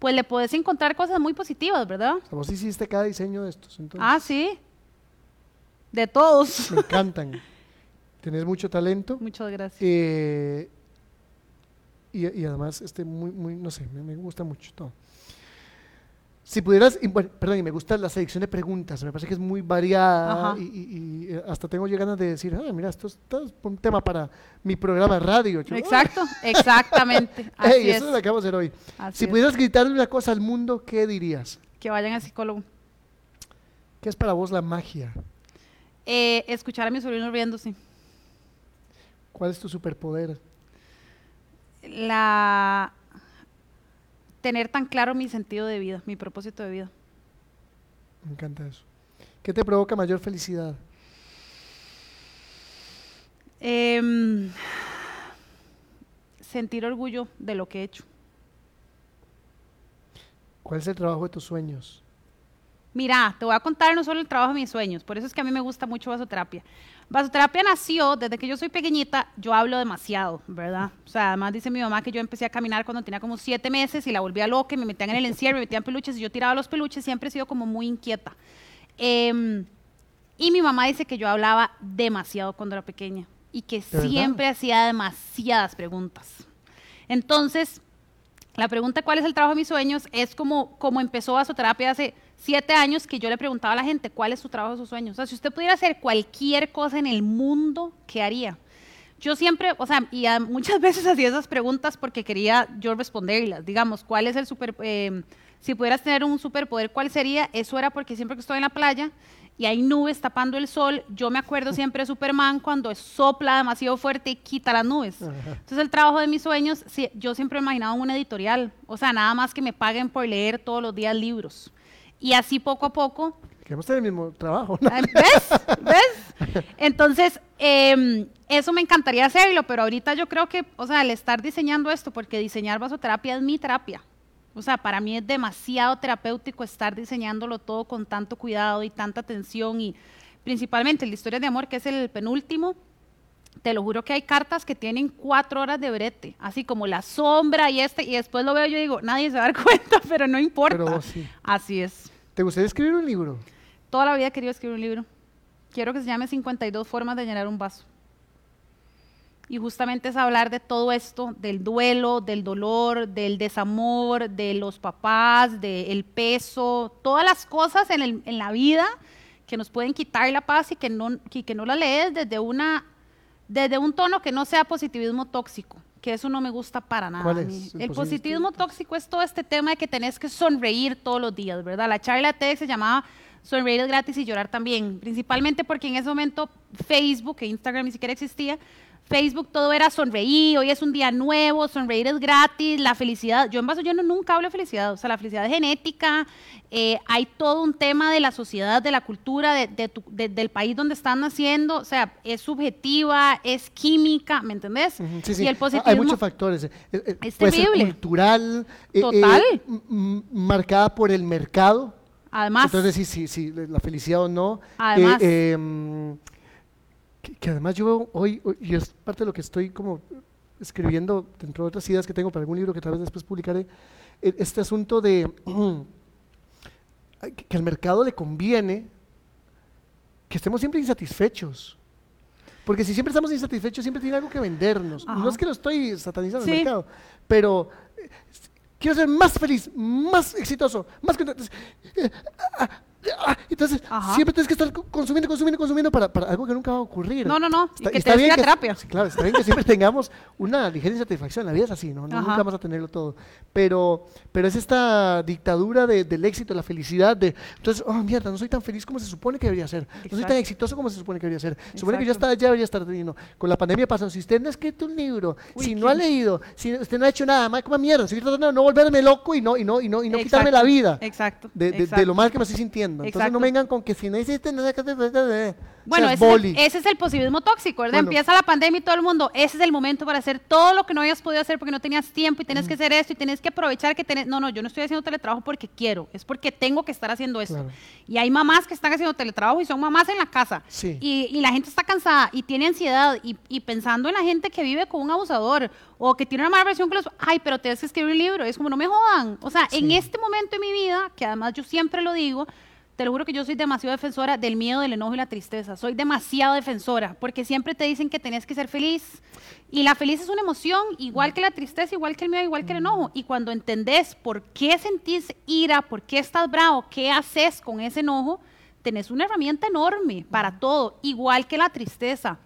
pues le puedes encontrar cosas muy positivas, ¿verdad? O sea, vos hiciste cada diseño de estos, entonces. Ah, sí. De todos. Me encantan. Tenés mucho talento. Muchas gracias. eh, y, y además, este, muy, muy, no sé, me, me gusta mucho todo. Si pudieras, y bueno, perdón, y me gusta la selección de preguntas, me parece que es muy variada y, y- y, eh, hasta tengo yo ganas de decir, ah, mira, esto, es- esto es un tema para mi programa de radio. Yo, Exacto, exactamente. "Ah, Así ey, es. eso es lo que acabo de hacer hoy. Así si es. pudieras gritarle una cosa al mundo, ¿qué dirías? Que vayan al psicólogo. ¿Qué es para vos la magia? Eh, escuchar a mis sobrinos riéndose. ¿Cuál es tu superpoder? La tener tan claro mi sentido de vida, mi propósito de vida. Me encanta eso. ¿Qué te provoca mayor felicidad? Em, sentir orgullo de lo que he hecho. ¿Cuál es el trabajo de tus sueños? Mira, te voy a contar no solo el trabajo de mis sueños, por eso es que a mí me gusta mucho vasoterapia. Vasoterapia nació desde que yo soy pequeñita, yo hablo demasiado, ¿verdad? O sea, además dice mi mamá que yo empecé a caminar cuando tenía como siete meses y la volvía loca y me metían en el encierro, me metían peluches y yo tiraba los peluches, siempre he sido como muy inquieta. Em, y mi mamá dice que yo hablaba demasiado cuando era pequeña y que verdad? siempre hacía demasiadas preguntas. Entonces, la pregunta cuál es el trabajo de mis sueños es como, como empezó vasoterapia hace siete años que yo le preguntaba a la gente cuál es su trabajo de sus sueños. O sea, si usted pudiera hacer cualquier cosa en el mundo, ¿qué haría? Yo siempre, o sea, y muchas veces hacía esas preguntas porque quería yo responderlas. Digamos, ¿cuál es el super, eh, si pudieras tener un superpoder, cuál sería? Eso era porque siempre que estoy en la playa y hay nubes tapando el sol, yo me acuerdo siempre de Superman cuando sopla demasiado fuerte y quita las nubes. Entonces el trabajo de mis sueños, yo siempre he imaginado una editorial, o sea, nada más que me paguen por leer todos los días libros. Y así poco a poco, Queremos tener el mismo trabajo. ¿no? ¿ves? ¿Ves? Entonces, em, eso me encantaría hacerlo, pero ahorita yo creo que, o sea, el estar diseñando esto, porque diseñar vasoterapia es mi terapia. O sea, para mí es demasiado terapéutico estar diseñándolo todo con tanto cuidado y tanta atención y principalmente la historia de amor, que es el penúltimo. Te lo juro que hay cartas que tienen cuatro horas de brete, así como la sombra y este, y después lo veo yo digo, nadie se va a dar cuenta, pero no importa. Pero sí. Así es. ¿Te gustaría escribir un libro? Toda la vida he querido escribir un libro. Quiero que se llame 52 formas de llenar un vaso. Y justamente es hablar de todo esto, del duelo, del dolor, del desamor, de los papás, del peso, todas las cosas en, el- en la vida que nos pueden quitar la paz y que no, y que no la lees desde, una, desde un tono que no sea positivismo tóxico, que eso no me gusta para nada. ¿Cuál es el El positivismo positivismo tóxico es todo este tema de que tenés que sonreír todos los días, ¿verdad? La charla TED se llamaba Sonreír es gratis y llorar también, principalmente porque en ese momento Facebook e Instagram ni siquiera existía. Facebook todo era sonreír, hoy es un día nuevo, sonreír es gratis, la felicidad. Yo en vaso yo no, nunca hablo de felicidad, o sea, la felicidad es genética, eh, hay todo un tema de la sociedad, de la cultura, de, de tu- de- del país donde están naciendo, o sea, es subjetiva, es química, ¿me entendés? Sí, sí. Y el Ah, positivismo... Hay muchos factores. eh, eh, Es terrible. cultural, Total. marcada por el mercado. Además, Entonces, sí, sí, sí, la felicidad o no. Además. Eh, que, que además yo hoy, hoy- y es parte de lo que estoy como escribiendo dentro de otras ideas que tengo para algún libro que tal vez después publicaré, e- este asunto de que al mercado le conviene que estemos siempre insatisfechos. Porque si siempre estamos insatisfechos, siempre tiene algo que vendernos. Ajá. No es que lo estoy satanizando Sí. el mercado, pero eh, quiero ser más feliz, más exitoso, más contento. Ah, Entonces, Ajá. siempre tienes que estar co- consumiendo, consumiendo, consumiendo para, para algo que nunca va a ocurrir. No, no, no, y que te está des bien que, terapia. sí, claro, está bien que siempre tengamos una ligera insatisfacción. La vida es así, ¿no? Ajá. Nunca vamos a tenerlo todo. Pero, pero es esta dictadura de- del éxito, la felicidad. De, entonces, oh, mierda, no soy tan feliz como se supone que debería ser. No soy tan Exacto. exitoso como se supone que debería ser. Se supone que ya, Exacto. está, ya debería estar teniendo. Con la pandemia pasó. Si usted no ha escrito un libro, Uy, si qué- no ha leído, si usted no ha hecho nada, más como mierda. Estoy tratando de no volverme loco y no, y no, y no, y no quitarme Exacto, la vida. Exacto. De, de- de exacto. lo mal que me estoy sintiendo. Entonces Exacto. no vengan con que si no hiciste nada, que te- te- Bueno, seas ese es, el, ese es el positivismo tóxico, ¿verdad? Bueno. Empieza la pandemia y todo el mundo, ese es el momento para hacer todo lo que no habías podido hacer porque no tenías tiempo y tienes que hacer esto y tienes que aprovechar que tenés... No, no, yo no estoy haciendo teletrabajo porque quiero, es porque tengo que estar haciendo esto. Claro. Y hay mamás que están haciendo teletrabajo y son mamás en la casa. Sí. Y, y la gente está cansada y tiene ansiedad y, y pensando en la gente que vive con un abusador o que tiene una mala versión que los... Ay, pero tienes que escribir un libro. Es como, no me jodan. O sea, en Sí. este momento de mi vida, que además yo siempre lo digo, te lo juro que yo soy demasiado defensora del miedo, del enojo y la tristeza. Soy demasiado defensora, porque siempre te dicen que tenés que ser feliz. Y la feliz es una emoción, igual que la tristeza, igual que el miedo, igual que el enojo. Y cuando entendés por qué sentís ira, por qué estás bravo, qué haces con ese enojo, tenés una herramienta enorme para todo, igual que la tristeza,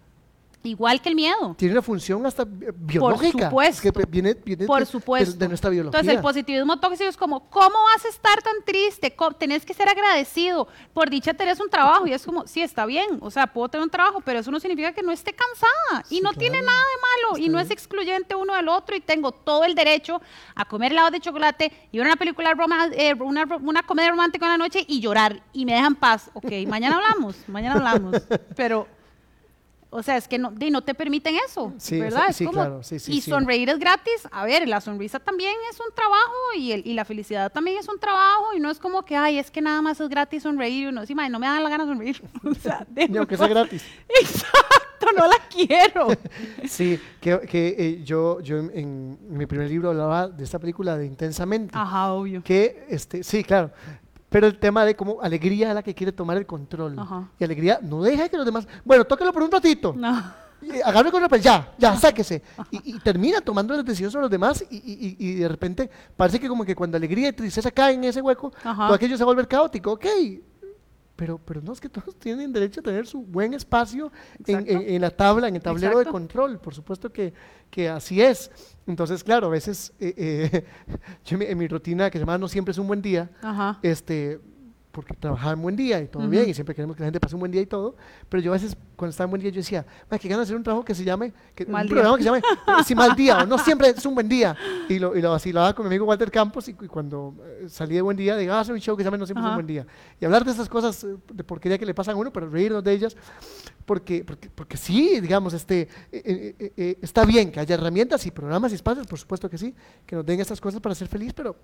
igual que el miedo. Tiene una función hasta bi- biológica. supuesto. Que viene, viene Por de- supuesto. De, de nuestra biología. Entonces, el positivismo tóxico es como, ¿cómo vas a estar tan triste? Tenés que ser agradecido. Por dicha tenés un trabajo. Y es como, sí, está bien. O sea, puedo tener un trabajo, pero eso no significa que no esté cansada. y no claro. tiene nada de malo. y no bien. es excluyente uno del otro. Y tengo todo el derecho a comer helado de chocolate y ver una película, roma- eh, una, una comedia romántica en la noche y llorar. Y me dejan paz. Ok, mañana hablamos. Mañana hablamos. Pero... O sea, es que no, di, no te permiten eso, Sí, ¿verdad? sea, Es sí, como- claro, sí, sí, y sí. sonreír es gratis. A ver, la sonrisa también es un trabajo y, el- y la felicidad también es un trabajo y no es como que, ay, es que nada más es gratis sonreír y uno, sí, madre, no me da la gana de sonreír. O sea, de Ni aunque sea gratis. Exacto, no la quiero. Sí, que, que, eh, yo, yo en, en mi primer libro hablaba de esta película de Intensamente. Ajá, obvio. Que, este, sí, claro. Pero el tema de cómo alegría es la que quiere tomar el control. Ajá. Y alegría no deja que los demás. Bueno, tóquelo por un ratito. No. Y Agarre con papel, ya, ya, sáquese. Y, y termina tomando las decisiones sobre los demás y, y- y- y de repente parece que como que cuando alegría y tristeza caen en ese hueco, Ajá. todo aquello se vuelve caótico, ok. Pero, pero no es que todos tienen derecho a tener su buen espacio en, en- en la tabla, en el tablero de control. Por supuesto que, que así es. Entonces, claro, a veces eh, eh, yo en mi- en mi rutina que se llama No siempre es un buen día, Ajá. este, porque trabajaba en buen día y todo bien, y siempre queremos que la gente pase un buen día y todo, pero yo a veces cuando estaba en buen día yo decía, "Ma, que ganas de hacer un trabajo que se llame, que, Mal un día". programa que se llame eh, sí, mal día, o no siempre es un buen día, y lo, y lo vacilaba con mi amigo Walter Campos, y, y cuando eh, salí de buen día, digo, ah, hacer un show que se llame no siempre es un buen día, y hablar de esas cosas eh, de porquería que le pasan a uno, pero reírnos de ellas, porque, porque, porque sí, digamos, este, eh, eh, eh, eh, está bien que haya herramientas y programas y espacios, por supuesto que sí, que nos den estas cosas para ser feliz, pero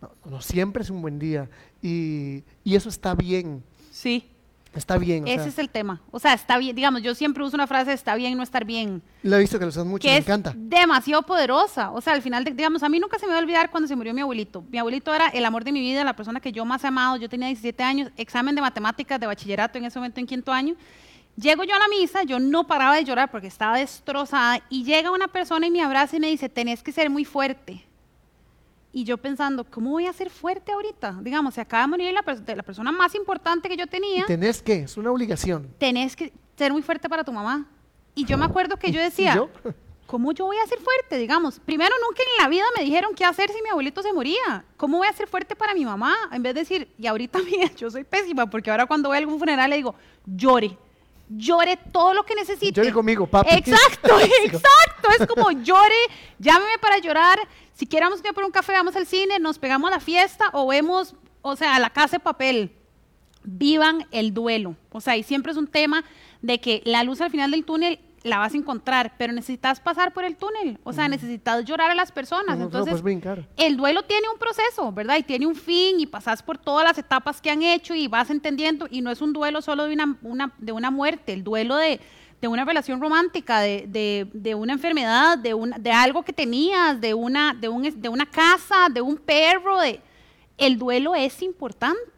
no, no siempre es un buen día. Y, y eso está bien, Sí, está bien. o ese sea, es el tema. O sea, está bien, digamos, yo siempre uso una frase, está bien no estar bien. Lo he visto que lo usas mucho, que me es encanta. demasiado poderosa. O sea, al final, de- digamos, a mí nunca se me va a olvidar cuando se murió mi abuelito. Mi abuelito era el amor de mi vida, la persona que yo más he amado. Yo tenía 17 años, examen de matemáticas de bachillerato en ese momento en quinto año. Llego yo a la misa, yo no paraba de llorar porque estaba destrozada y llega una persona y me abraza y me dice, tenés que ser muy fuerte. Y yo pensando, ¿cómo voy a ser fuerte ahorita? Digamos, se acaba de morir la, pers- la persona más importante que yo tenía Y tenés que, es una obligación. tenés que ser muy fuerte para tu mamá. Y yo me acuerdo que yo ¿Y decía, yo? ¿cómo yo voy a ser fuerte? Digamos, primero nunca en la vida me dijeron qué hacer si mi abuelito se moría. ¿Cómo voy a ser fuerte para mi mamá? En vez de decir, y ahorita mira, yo soy pésima, porque ahora cuando voy a algún funeral le digo, llore. Llore todo lo que necesite. Llore conmigo, papi. Exacto, exacto. Es como llore, llámeme para llorar. Si queramos ir por un café, vamos al cine, nos pegamos a la fiesta o vemos, o sea, a la casa de papel vivan el duelo. O sea, y siempre es un tema de que la luz al final del túnel la vas a encontrar, pero necesitas pasar por el túnel. O sea, necesitas llorar a las personas. No, no, no Entonces, brincar. el duelo tiene un proceso, ¿verdad? Y tiene un fin y pasas por todas las etapas que han hecho y vas entendiendo. Y no es un duelo solo de una, una- de una muerte, el duelo de, de una relación romántica, de, de- de una enfermedad, de, una, de algo que tenías, de una, de, un, de una casa, de un perro. De, el duelo es importante.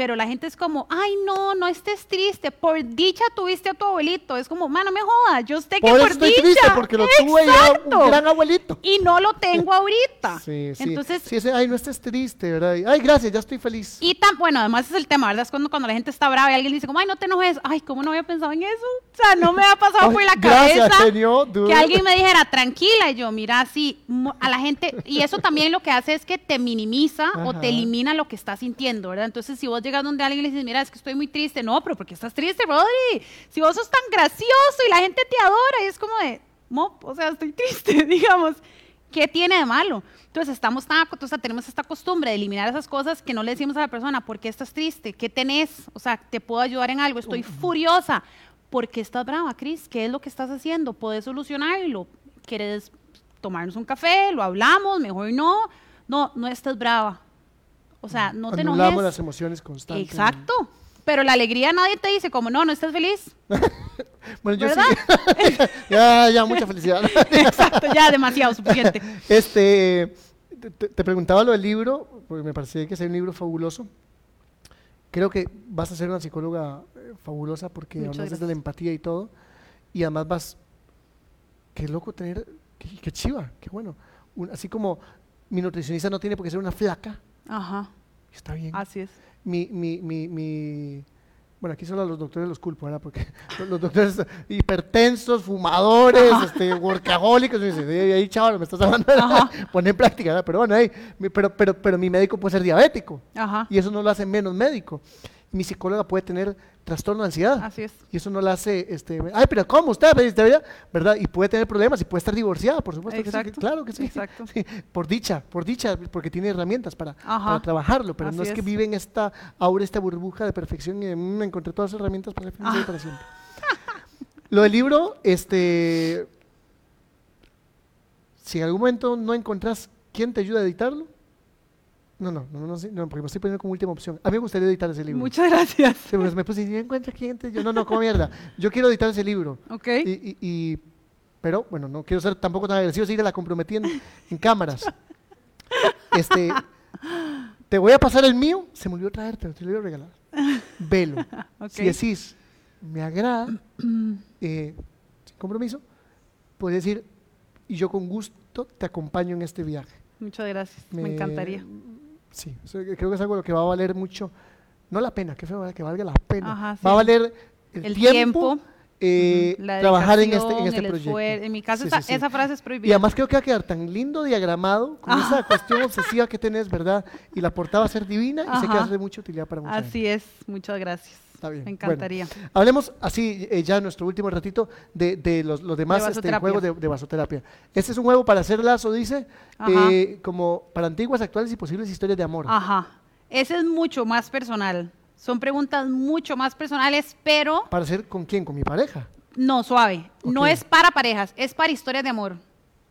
Pero la gente es como, ay, no, no estés triste. Por dicha tuviste a tu abuelito. Es como, mano, me joda. Yo sé que Por por, eso estoy dicha. triste, porque lo tuve ya un gran abuelito. Y no lo tengo ahorita. Sí, sí. Entonces, sí, ese, ay, no estés triste, ¿verdad? Ay, gracias, ya estoy feliz. Y tan, bueno, además es el tema, ¿verdad? Es cuando, cuando la gente está brava y alguien dice, como, ay, no te enojes. Ay, ¿cómo no había pensado en eso? O sea, no me ha pasado Ay, por la gracias, cabeza señor, que alguien me dijera, tranquila. Y yo, mira, sí, a la gente, y eso también lo que hace es que te minimiza o te elimina lo que estás sintiendo, ¿verdad? Entonces, si vos llegas donde alguien y le dices, mira, es que estoy muy triste, no, pero ¿por qué estás triste, Rodri? Si vos sos tan gracioso y la gente te adora, y es como de, mop, o sea, estoy triste, digamos. ¿Qué tiene de malo? Entonces, estamos tan, o sea, tenemos esta costumbre de eliminar esas cosas que no le decimos a la persona, ¿por qué estás triste? ¿Qué tenés? O sea, ¿te puedo ayudar en algo? Estoy furiosa. ¿Por qué estás brava, Cris? ¿Qué es lo que estás haciendo? ¿Puedes solucionarlo? ¿Quieres tomarnos un café? ¿Lo hablamos? Mejor no. No, no estés brava. O sea, no te Anulamos enojes. las emociones constantes. Exacto. Pero la alegría nadie te dice como, no, no estás feliz. Bueno, yo ¿Verdad? sí. ya, ya, mucha felicidad. Exacto, ya demasiado, suficiente. Este, te, preguntaba lo del libro, porque me parecía que es un libro fabuloso. Creo que vas a ser una psicóloga eh, fabulosa porque Muchas hablas de gracias. la empatía y todo. Y además vas, qué loco tener, qué, qué chiva, qué bueno. Un- así como mi nutricionista no tiene por qué ser una flaca, Ajá, está bien. así es. mi, mi, mi, mi- bueno, aquí solo a los doctores los culpo, ¿verdad? Porque los- doctores hipertensos, fumadores, este, workahólicos, me dicen, "Ey, ahí chaval, me estás hablando, Ajá. pon en práctica, ¿verdad? Pero bueno, ahí, mi- pero, pero, pero mi médico puede ser diabético Ajá, y eso no lo hace menos médico. Mi psicóloga puede tener trastorno de ansiedad así es. y eso no la hace, este, ay, pero ¿cómo usted? Pues, debería", ¿Verdad? Y puede tener problemas y puede estar divorciada, por supuesto. que sí, que- Exacto, claro que sí. exacto. Sí, por dicha, por dicha, porque tiene herramientas para, trabajarlo, pero no es que vive en esta aura, esta burbuja de perfección y "Mm, encontré todas las herramientas para Ah. para siempre. Lo del libro, este, si en algún momento no encontrás quién te ayuda a editarlo, no, no, no, no, no, porque me estoy poniendo como última opción. A mí me gustaría editar ese libro. Muchas gracias. Sí, porque me puse, ¿y encuentra quién te-?" Yo, no, no, como mierda. Yo quiero editar ese libro. Ok. Y, y- y- pero bueno, no quiero ser tampoco tan agresivo, seguir la comprometiendo en cámaras. Este, te voy a pasar el mío, se me olvidó traerte, te lo voy a regalar. Velo. Si decís, me agrada, eh, sin compromiso, puedes decir, y yo con gusto te acompaño en este viaje. Muchas gracias. Me, encantaría. Sí, creo que es algo lo que va a valer mucho, no la pena, feo, ¿verdad? que valga la pena. Ajá, Va a valer el, El tiempo, tiempo. eh. La trabajar en este, en este proyecto. En mi caso, Sí, esa, sí, esa frase es Y prohibida. además creo que va a quedar tan lindo diagramado con Ajá. esa cuestión obsesiva que tenés, ¿verdad? Y la portada va a ser divina y sé que va a ser de mucha utilidad para mucha gente. Así es, muchas gracias. Está bien. Me Bueno, encantaría. hablemos así, eh, ya en nuestro último ratito, de, de los, los demás este, juegos de, de vasoterapia. Este es un juego para hacer lazo, dice, eh, como para antiguas, actuales y posibles historias de amor. Ajá. Ese es mucho más personal. Son preguntas mucho más personales, pero ¿Para hacer con quién? Con mi pareja. no suave. No es para parejas, es para historias de amor.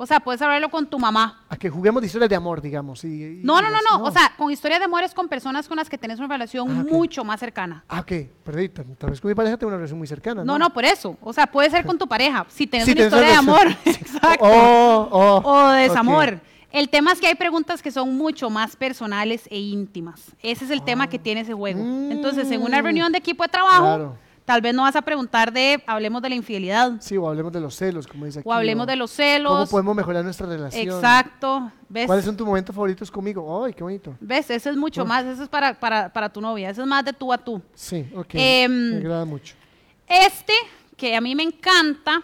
O sea, puedes hablarlo con tu mamá. A que juguemos de historias de amor, digamos. y- y- No, no, no, no. O sea, con historias de amor es con personas con las que tenés una relación Ah, mucho más cercana. Ah, ok, perdí. Tal vez con mi pareja tengo una relación muy cercana. No, no, por eso. O sea, puede ser con tu pareja. Si tenés Sí, una tenés historia de amor. Exacto. Oh, oh, o desamor. El tema es que hay preguntas que son mucho más personales e íntimas. Ese es el tema que tiene ese juego. Entonces, en una Mm. reunión de equipo de trabajo, Claro. Tal vez no vas a preguntar de, hablemos de la infidelidad, Sí, o hablemos de los celos, como dice aquí. o hablemos de los celos. ¿Cómo podemos mejorar nuestra relación? Exacto. ¿Ves? ¿Cuáles son tus momentos favoritos conmigo? ¡Ay, qué bonito! ¿Ves? Ese es mucho más, eso es para, para, para tu novia, eso es más de tú a tú. Sí, ok. Em, me agrada mucho. Este, que a mí me encanta,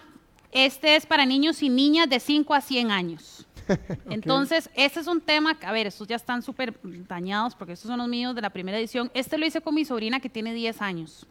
este es para niños y niñas de 5 a 100 años. Entonces, este es un tema, que, a ver, estos ya están súper dañados porque estos son los míos de la primera edición. Este lo hice con mi sobrina que tiene 10 años.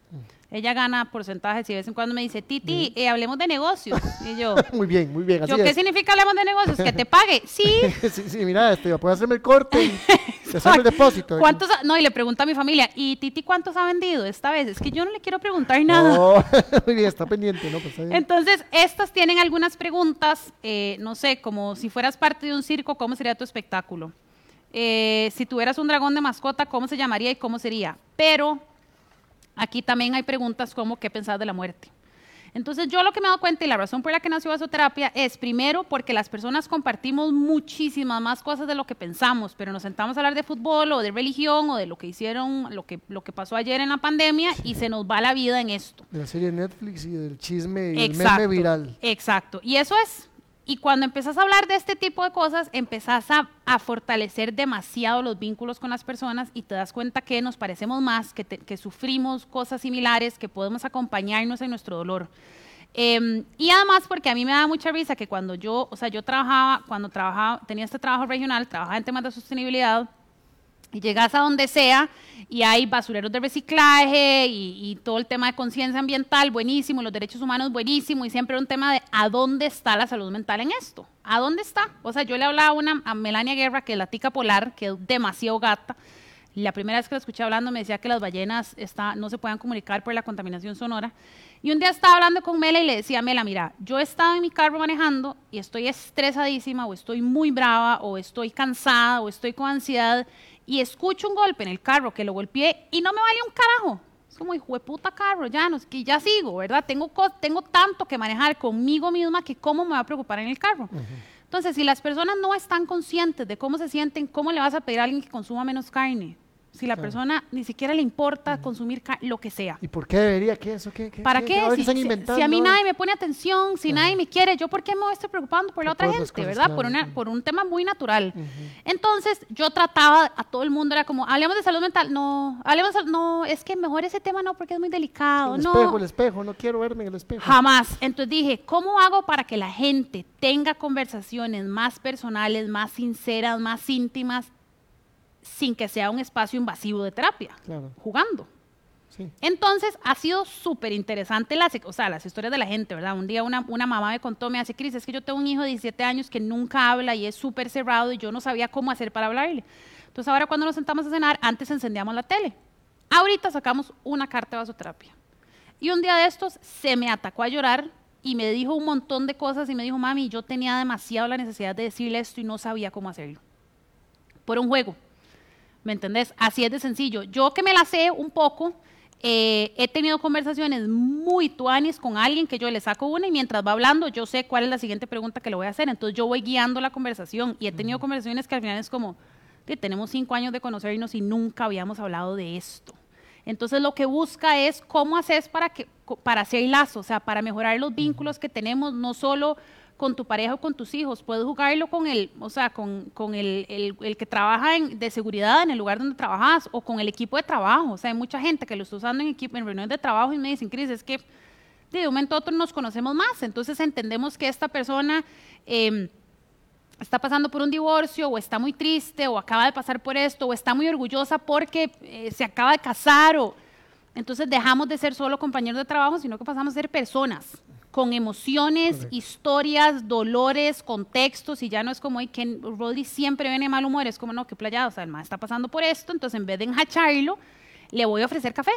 Ella gana porcentajes y de vez en cuando me dice, Titi, eh, hablemos de negocios. Y yo, Muy bien, muy bien. Así ¿yo qué significa hablemos de negocios? Que te pague. Sí. sí, sí, mira, este, puedo hacerme el corte y hacerme el depósito. ¿Cuántos ha- no, y le pregunto a mi familia, ¿y Titi cuántos ha vendido esta vez? Es que yo no le quiero preguntar nada. Oh, muy bien, está pendiente, ¿no? Pues está bien. Entonces, estas tienen algunas preguntas, eh, no sé, como si fueras parte de un circo, ¿cómo sería tu espectáculo? Eh, si tuvieras un dragón de mascota, ¿cómo se llamaría y cómo sería? Pero aquí también hay preguntas como ¿qué pensás de la muerte? Entonces yo lo que me he dado cuenta y la razón por la que nació vasoterapia es primero porque las personas compartimos muchísimas más cosas de lo que pensamos, pero nos sentamos a hablar de fútbol o de religión o de lo que hicieron, lo que, lo que pasó ayer en la pandemia y se nos va la vida en esto. De la serie Netflix y del chisme y Exacto, el meme viral. Exacto. Y eso es. Y cuando empezás a hablar de este tipo de cosas, empezás a, a fortalecer demasiado los vínculos con las personas y te das cuenta que nos parecemos más, que, te- que sufrimos cosas similares, que podemos acompañarnos en nuestro dolor. Em, y además porque a mí me da mucha risa que cuando yo, o sea, yo trabajaba, cuando trabajaba, tenía este trabajo regional, trabajaba en temas de sostenibilidad, y llegas a donde sea y hay basureros de reciclaje y, y todo el tema de conciencia ambiental, buenísimo, los derechos humanos, buenísimo, y siempre un tema de a dónde está la salud mental en esto, a dónde está. O sea, yo le hablaba a, una, a Melania Guerra, que es la tica polar, que es demasiado gata, la primera vez que la escuché hablando me decía que las ballenas está, no se puedan comunicar por la contaminación sonora. Y un día estaba hablando con Mela y le decía, Mela, mira, yo he estado en mi carro manejando y estoy estresadísima o estoy muy brava o estoy cansada o estoy con ansiedad y escucho un golpe en el carro que lo golpeé y no me vale un carajo. Es como, hijo de puta carro, ya, no, es que ya sigo, ¿verdad? Tengo, tengo tanto que manejar conmigo misma que cómo me va a preocupar en el carro. Entonces, si las personas no están conscientes de cómo se sienten, ¿cómo le vas a pedir a alguien que consuma menos carne? Si la persona ni siquiera le importa consumir ca- lo que sea. ¿Y por qué debería? ¿Qué eso? ¿Qué, qué, ¿Para qué? qué? Si, están si- inventando, si a mí nadie me pone atención, si nadie me quiere, ¿yo por qué me voy a estar preocupando por la otra gente, cosas, verdad? Por, una, por un tema muy natural. Entonces, yo trataba a todo el mundo, era como, hablemos de salud mental. No, hablemos, de- no, es que mejor ese tema no, porque es muy delicado. El no, espejo, el espejo, no quiero verme en el espejo. Jamás. Entonces dije, ¿cómo hago para que la gente tenga conversaciones más personales, más sinceras, más íntimas, sin que sea un espacio invasivo de terapia? Claro. Jugando. Sí. Entonces, ha sido súper interesante las, o sea, las historias de la gente, ¿verdad? Un día una, una mamá me contó, me hace, Cris, es que yo tengo un hijo de 17 años que nunca habla y es súper cerrado y yo no sabía cómo hacer para hablarle. Entonces, ahora cuando nos sentamos a cenar, antes encendíamos la tele. Ahorita sacamos una carta de vasoterapia. Y un día de estos se me atacó a llorar y me dijo un montón de cosas y me dijo, mami, yo tenía demasiado la necesidad de decirle esto y no sabía cómo hacerlo. Por un juego. ¿Me entendés? Así es de sencillo. Yo que me la sé un poco, eh, he tenido conversaciones muy tuanis con alguien que yo le saco una y mientras va hablando yo sé cuál es la siguiente pregunta que le voy a hacer. Entonces yo voy guiando la conversación y he tenido conversaciones que al final es como, "Ti, tenemos cinco años de conocernos y nunca habíamos hablado de esto. Entonces lo que busca es cómo haces para, que, para hacer lazo, o sea, para mejorar los vínculos que tenemos, no solo con tu pareja o con tus hijos, puedes jugarlo con el, o sea, con, el, el- el que trabaja en- de seguridad en el lugar donde trabajas o con el equipo de trabajo. O sea, hay mucha gente que lo está usando en, equipo, en reuniones de trabajo y me dicen, Cris, es que de un momento a otro nos conocemos más, entonces entendemos que esta persona em, está pasando por un divorcio o está muy triste o acaba de pasar por esto o está muy orgullosa porque eh, se acaba de casar o entonces dejamos de ser solo compañeros de trabajo, sino que pasamos a ser personas con emociones, historias, dolores, contextos, y ya no es como que Roddy siempre viene mal humor, es como no, que playado, o sea, el más está pasando por esto, entonces en vez de enjacharlo, le voy a ofrecer café.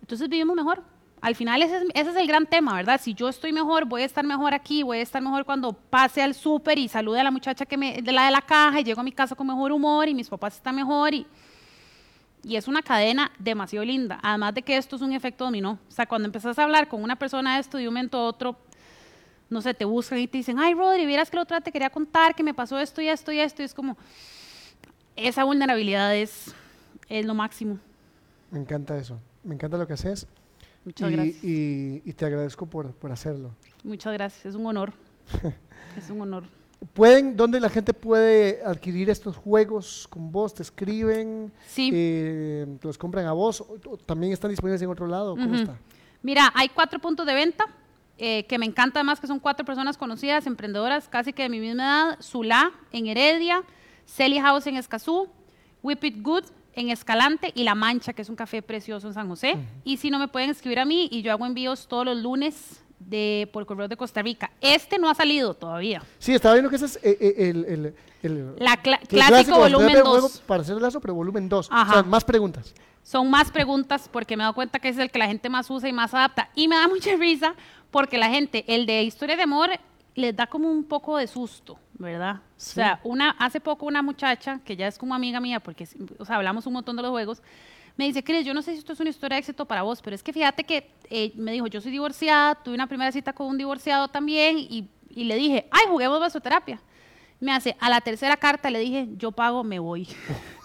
Entonces vivimos mejor. Al final ese es, el gran tema, ¿verdad? Si yo estoy mejor, voy a estar mejor aquí, voy a estar mejor cuando pase al súper y salude a la muchacha que me, de la de la caja y llego a mi casa con mejor humor y mis papás están mejor y, y es una cadena demasiado linda. Además de que esto es un efecto dominó. O sea, cuando empezás a hablar con una persona de esto de un momento a otro, no sé, te buscan y te dicen, ay, Rodri, vieras que la otra te quería contar que me pasó esto y esto y esto. Y es como, esa vulnerabilidad es, es lo máximo. Me encanta eso. Me encanta lo que haces. Muchas gracias. Y, te agradezco por, por hacerlo. Muchas gracias. Es un honor. es un honor. ¿Pueden, dónde la gente puede adquirir estos juegos con vos? ¿Te escriben? Sí. Eh, ¿Los compran a vos? ¿También están disponibles en otro lado? ¿Cómo está? Mira, hay cuatro puntos de venta. Eh, que me encanta además que son cuatro personas conocidas, emprendedoras casi que de mi misma edad, Zulá en Heredia, Selly House en Escazú, Whip It Good en Escalante y La Mancha, que es un café precioso en San José. Y si no me pueden escribir a mí y yo hago envíos todos los lunes de por correo de Costa Rica. Este no ha salido todavía. Sí, estaba viendo que ese es eh, eh, el, el, La clásico, volumen 2. Para hacer el lazo, pero volumen 2. O sea, más preguntas. Son más preguntas porque me he dado cuenta que es el que la gente más usa y más adapta. Y me da mucha risa porque la gente, el de historia de amor, les da como un poco de susto, ¿verdad? O sea, una, hace poco una muchacha, que ya es como amiga mía, porque o sea, hablamos un montón de los juegos, me dice, Cris, yo no sé si esto es una historia de éxito para vos, pero es que fíjate que eh, me dijo, yo soy divorciada, tuve una primera cita con un divorciado también y, y le dije, ay, juguemos vasoterapia. Me hace, a la tercera carta le dije, yo pago, me voy.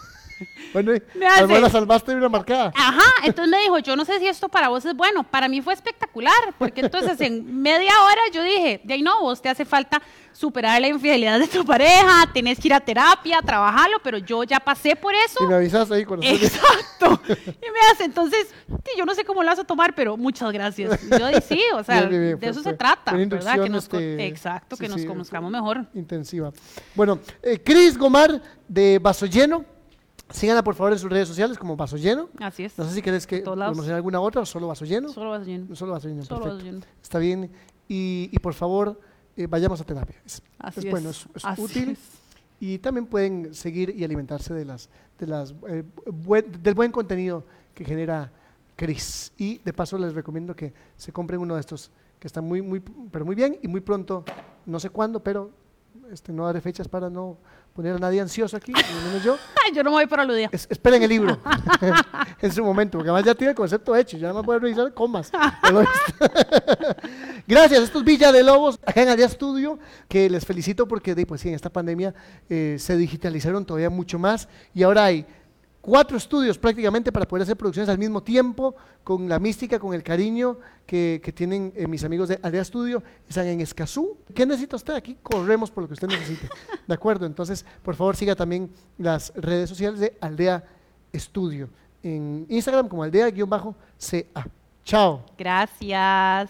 Bueno, me hace, la salvaste de una marcada. Ajá, entonces me dijo, yo no sé si esto para vos es bueno. Para mí fue espectacular, porque entonces en media hora yo dije, de ahí no, vos te hace falta superar la infidelidad de tu pareja, tenés que ir a terapia, trabajarlo, pero yo ya pasé por eso. Y me avisas ahí con Exacto. y me hace, entonces, yo no sé cómo lo vas a tomar, pero muchas gracias. yo dije, sí, o sea, de eso se trata, ¿verdad? Que nos, este, exacto, que nos conozcamos mejor. Intensiva. Bueno, eh, Cris Gomar de Vaso Lleno Síganla por favor en sus redes sociales como Vaso Lleno. Así es. No sé si querés que promocionar alguna otra o solo Vaso Lleno. Solo Vaso Lleno. Solo Vaso Lleno, Solo Vaso lleno. Está bien. Y, y por favor, eh, vayamos a terapia. Es, Así bueno, es, útil. Y también pueden seguir y alimentarse de las, de las, eh, del buen contenido que genera Cris. Y de paso les recomiendo que se compren uno de estos que están muy, muy, pero muy bien y muy pronto, no sé cuándo, pero este, no daré fechas para no poner a nadie ansioso aquí, menos yo. yo no me voy por aludida. Es, esperen el libro en su momento, porque además ya tiene el concepto hecho, ya no puedo revisar comas. Gracias, esto es Villa de Lobos, acá en Aldea Estudio, que les felicito porque pues, sí, en esta pandemia eh, se digitalizaron todavía mucho más y ahora hay cuatro estudios prácticamente para poder hacer producciones al mismo tiempo, con la mística, con el cariño que, tienen eh, mis amigos de Aldea Estudio, están en Escazú. ¿Qué necesita usted? Aquí corremos por lo que usted necesite. ¿De acuerdo? Entonces, por favor, siga también las redes sociales de Aldea Estudio, en Instagram como aldea-ca. Chao. Gracias.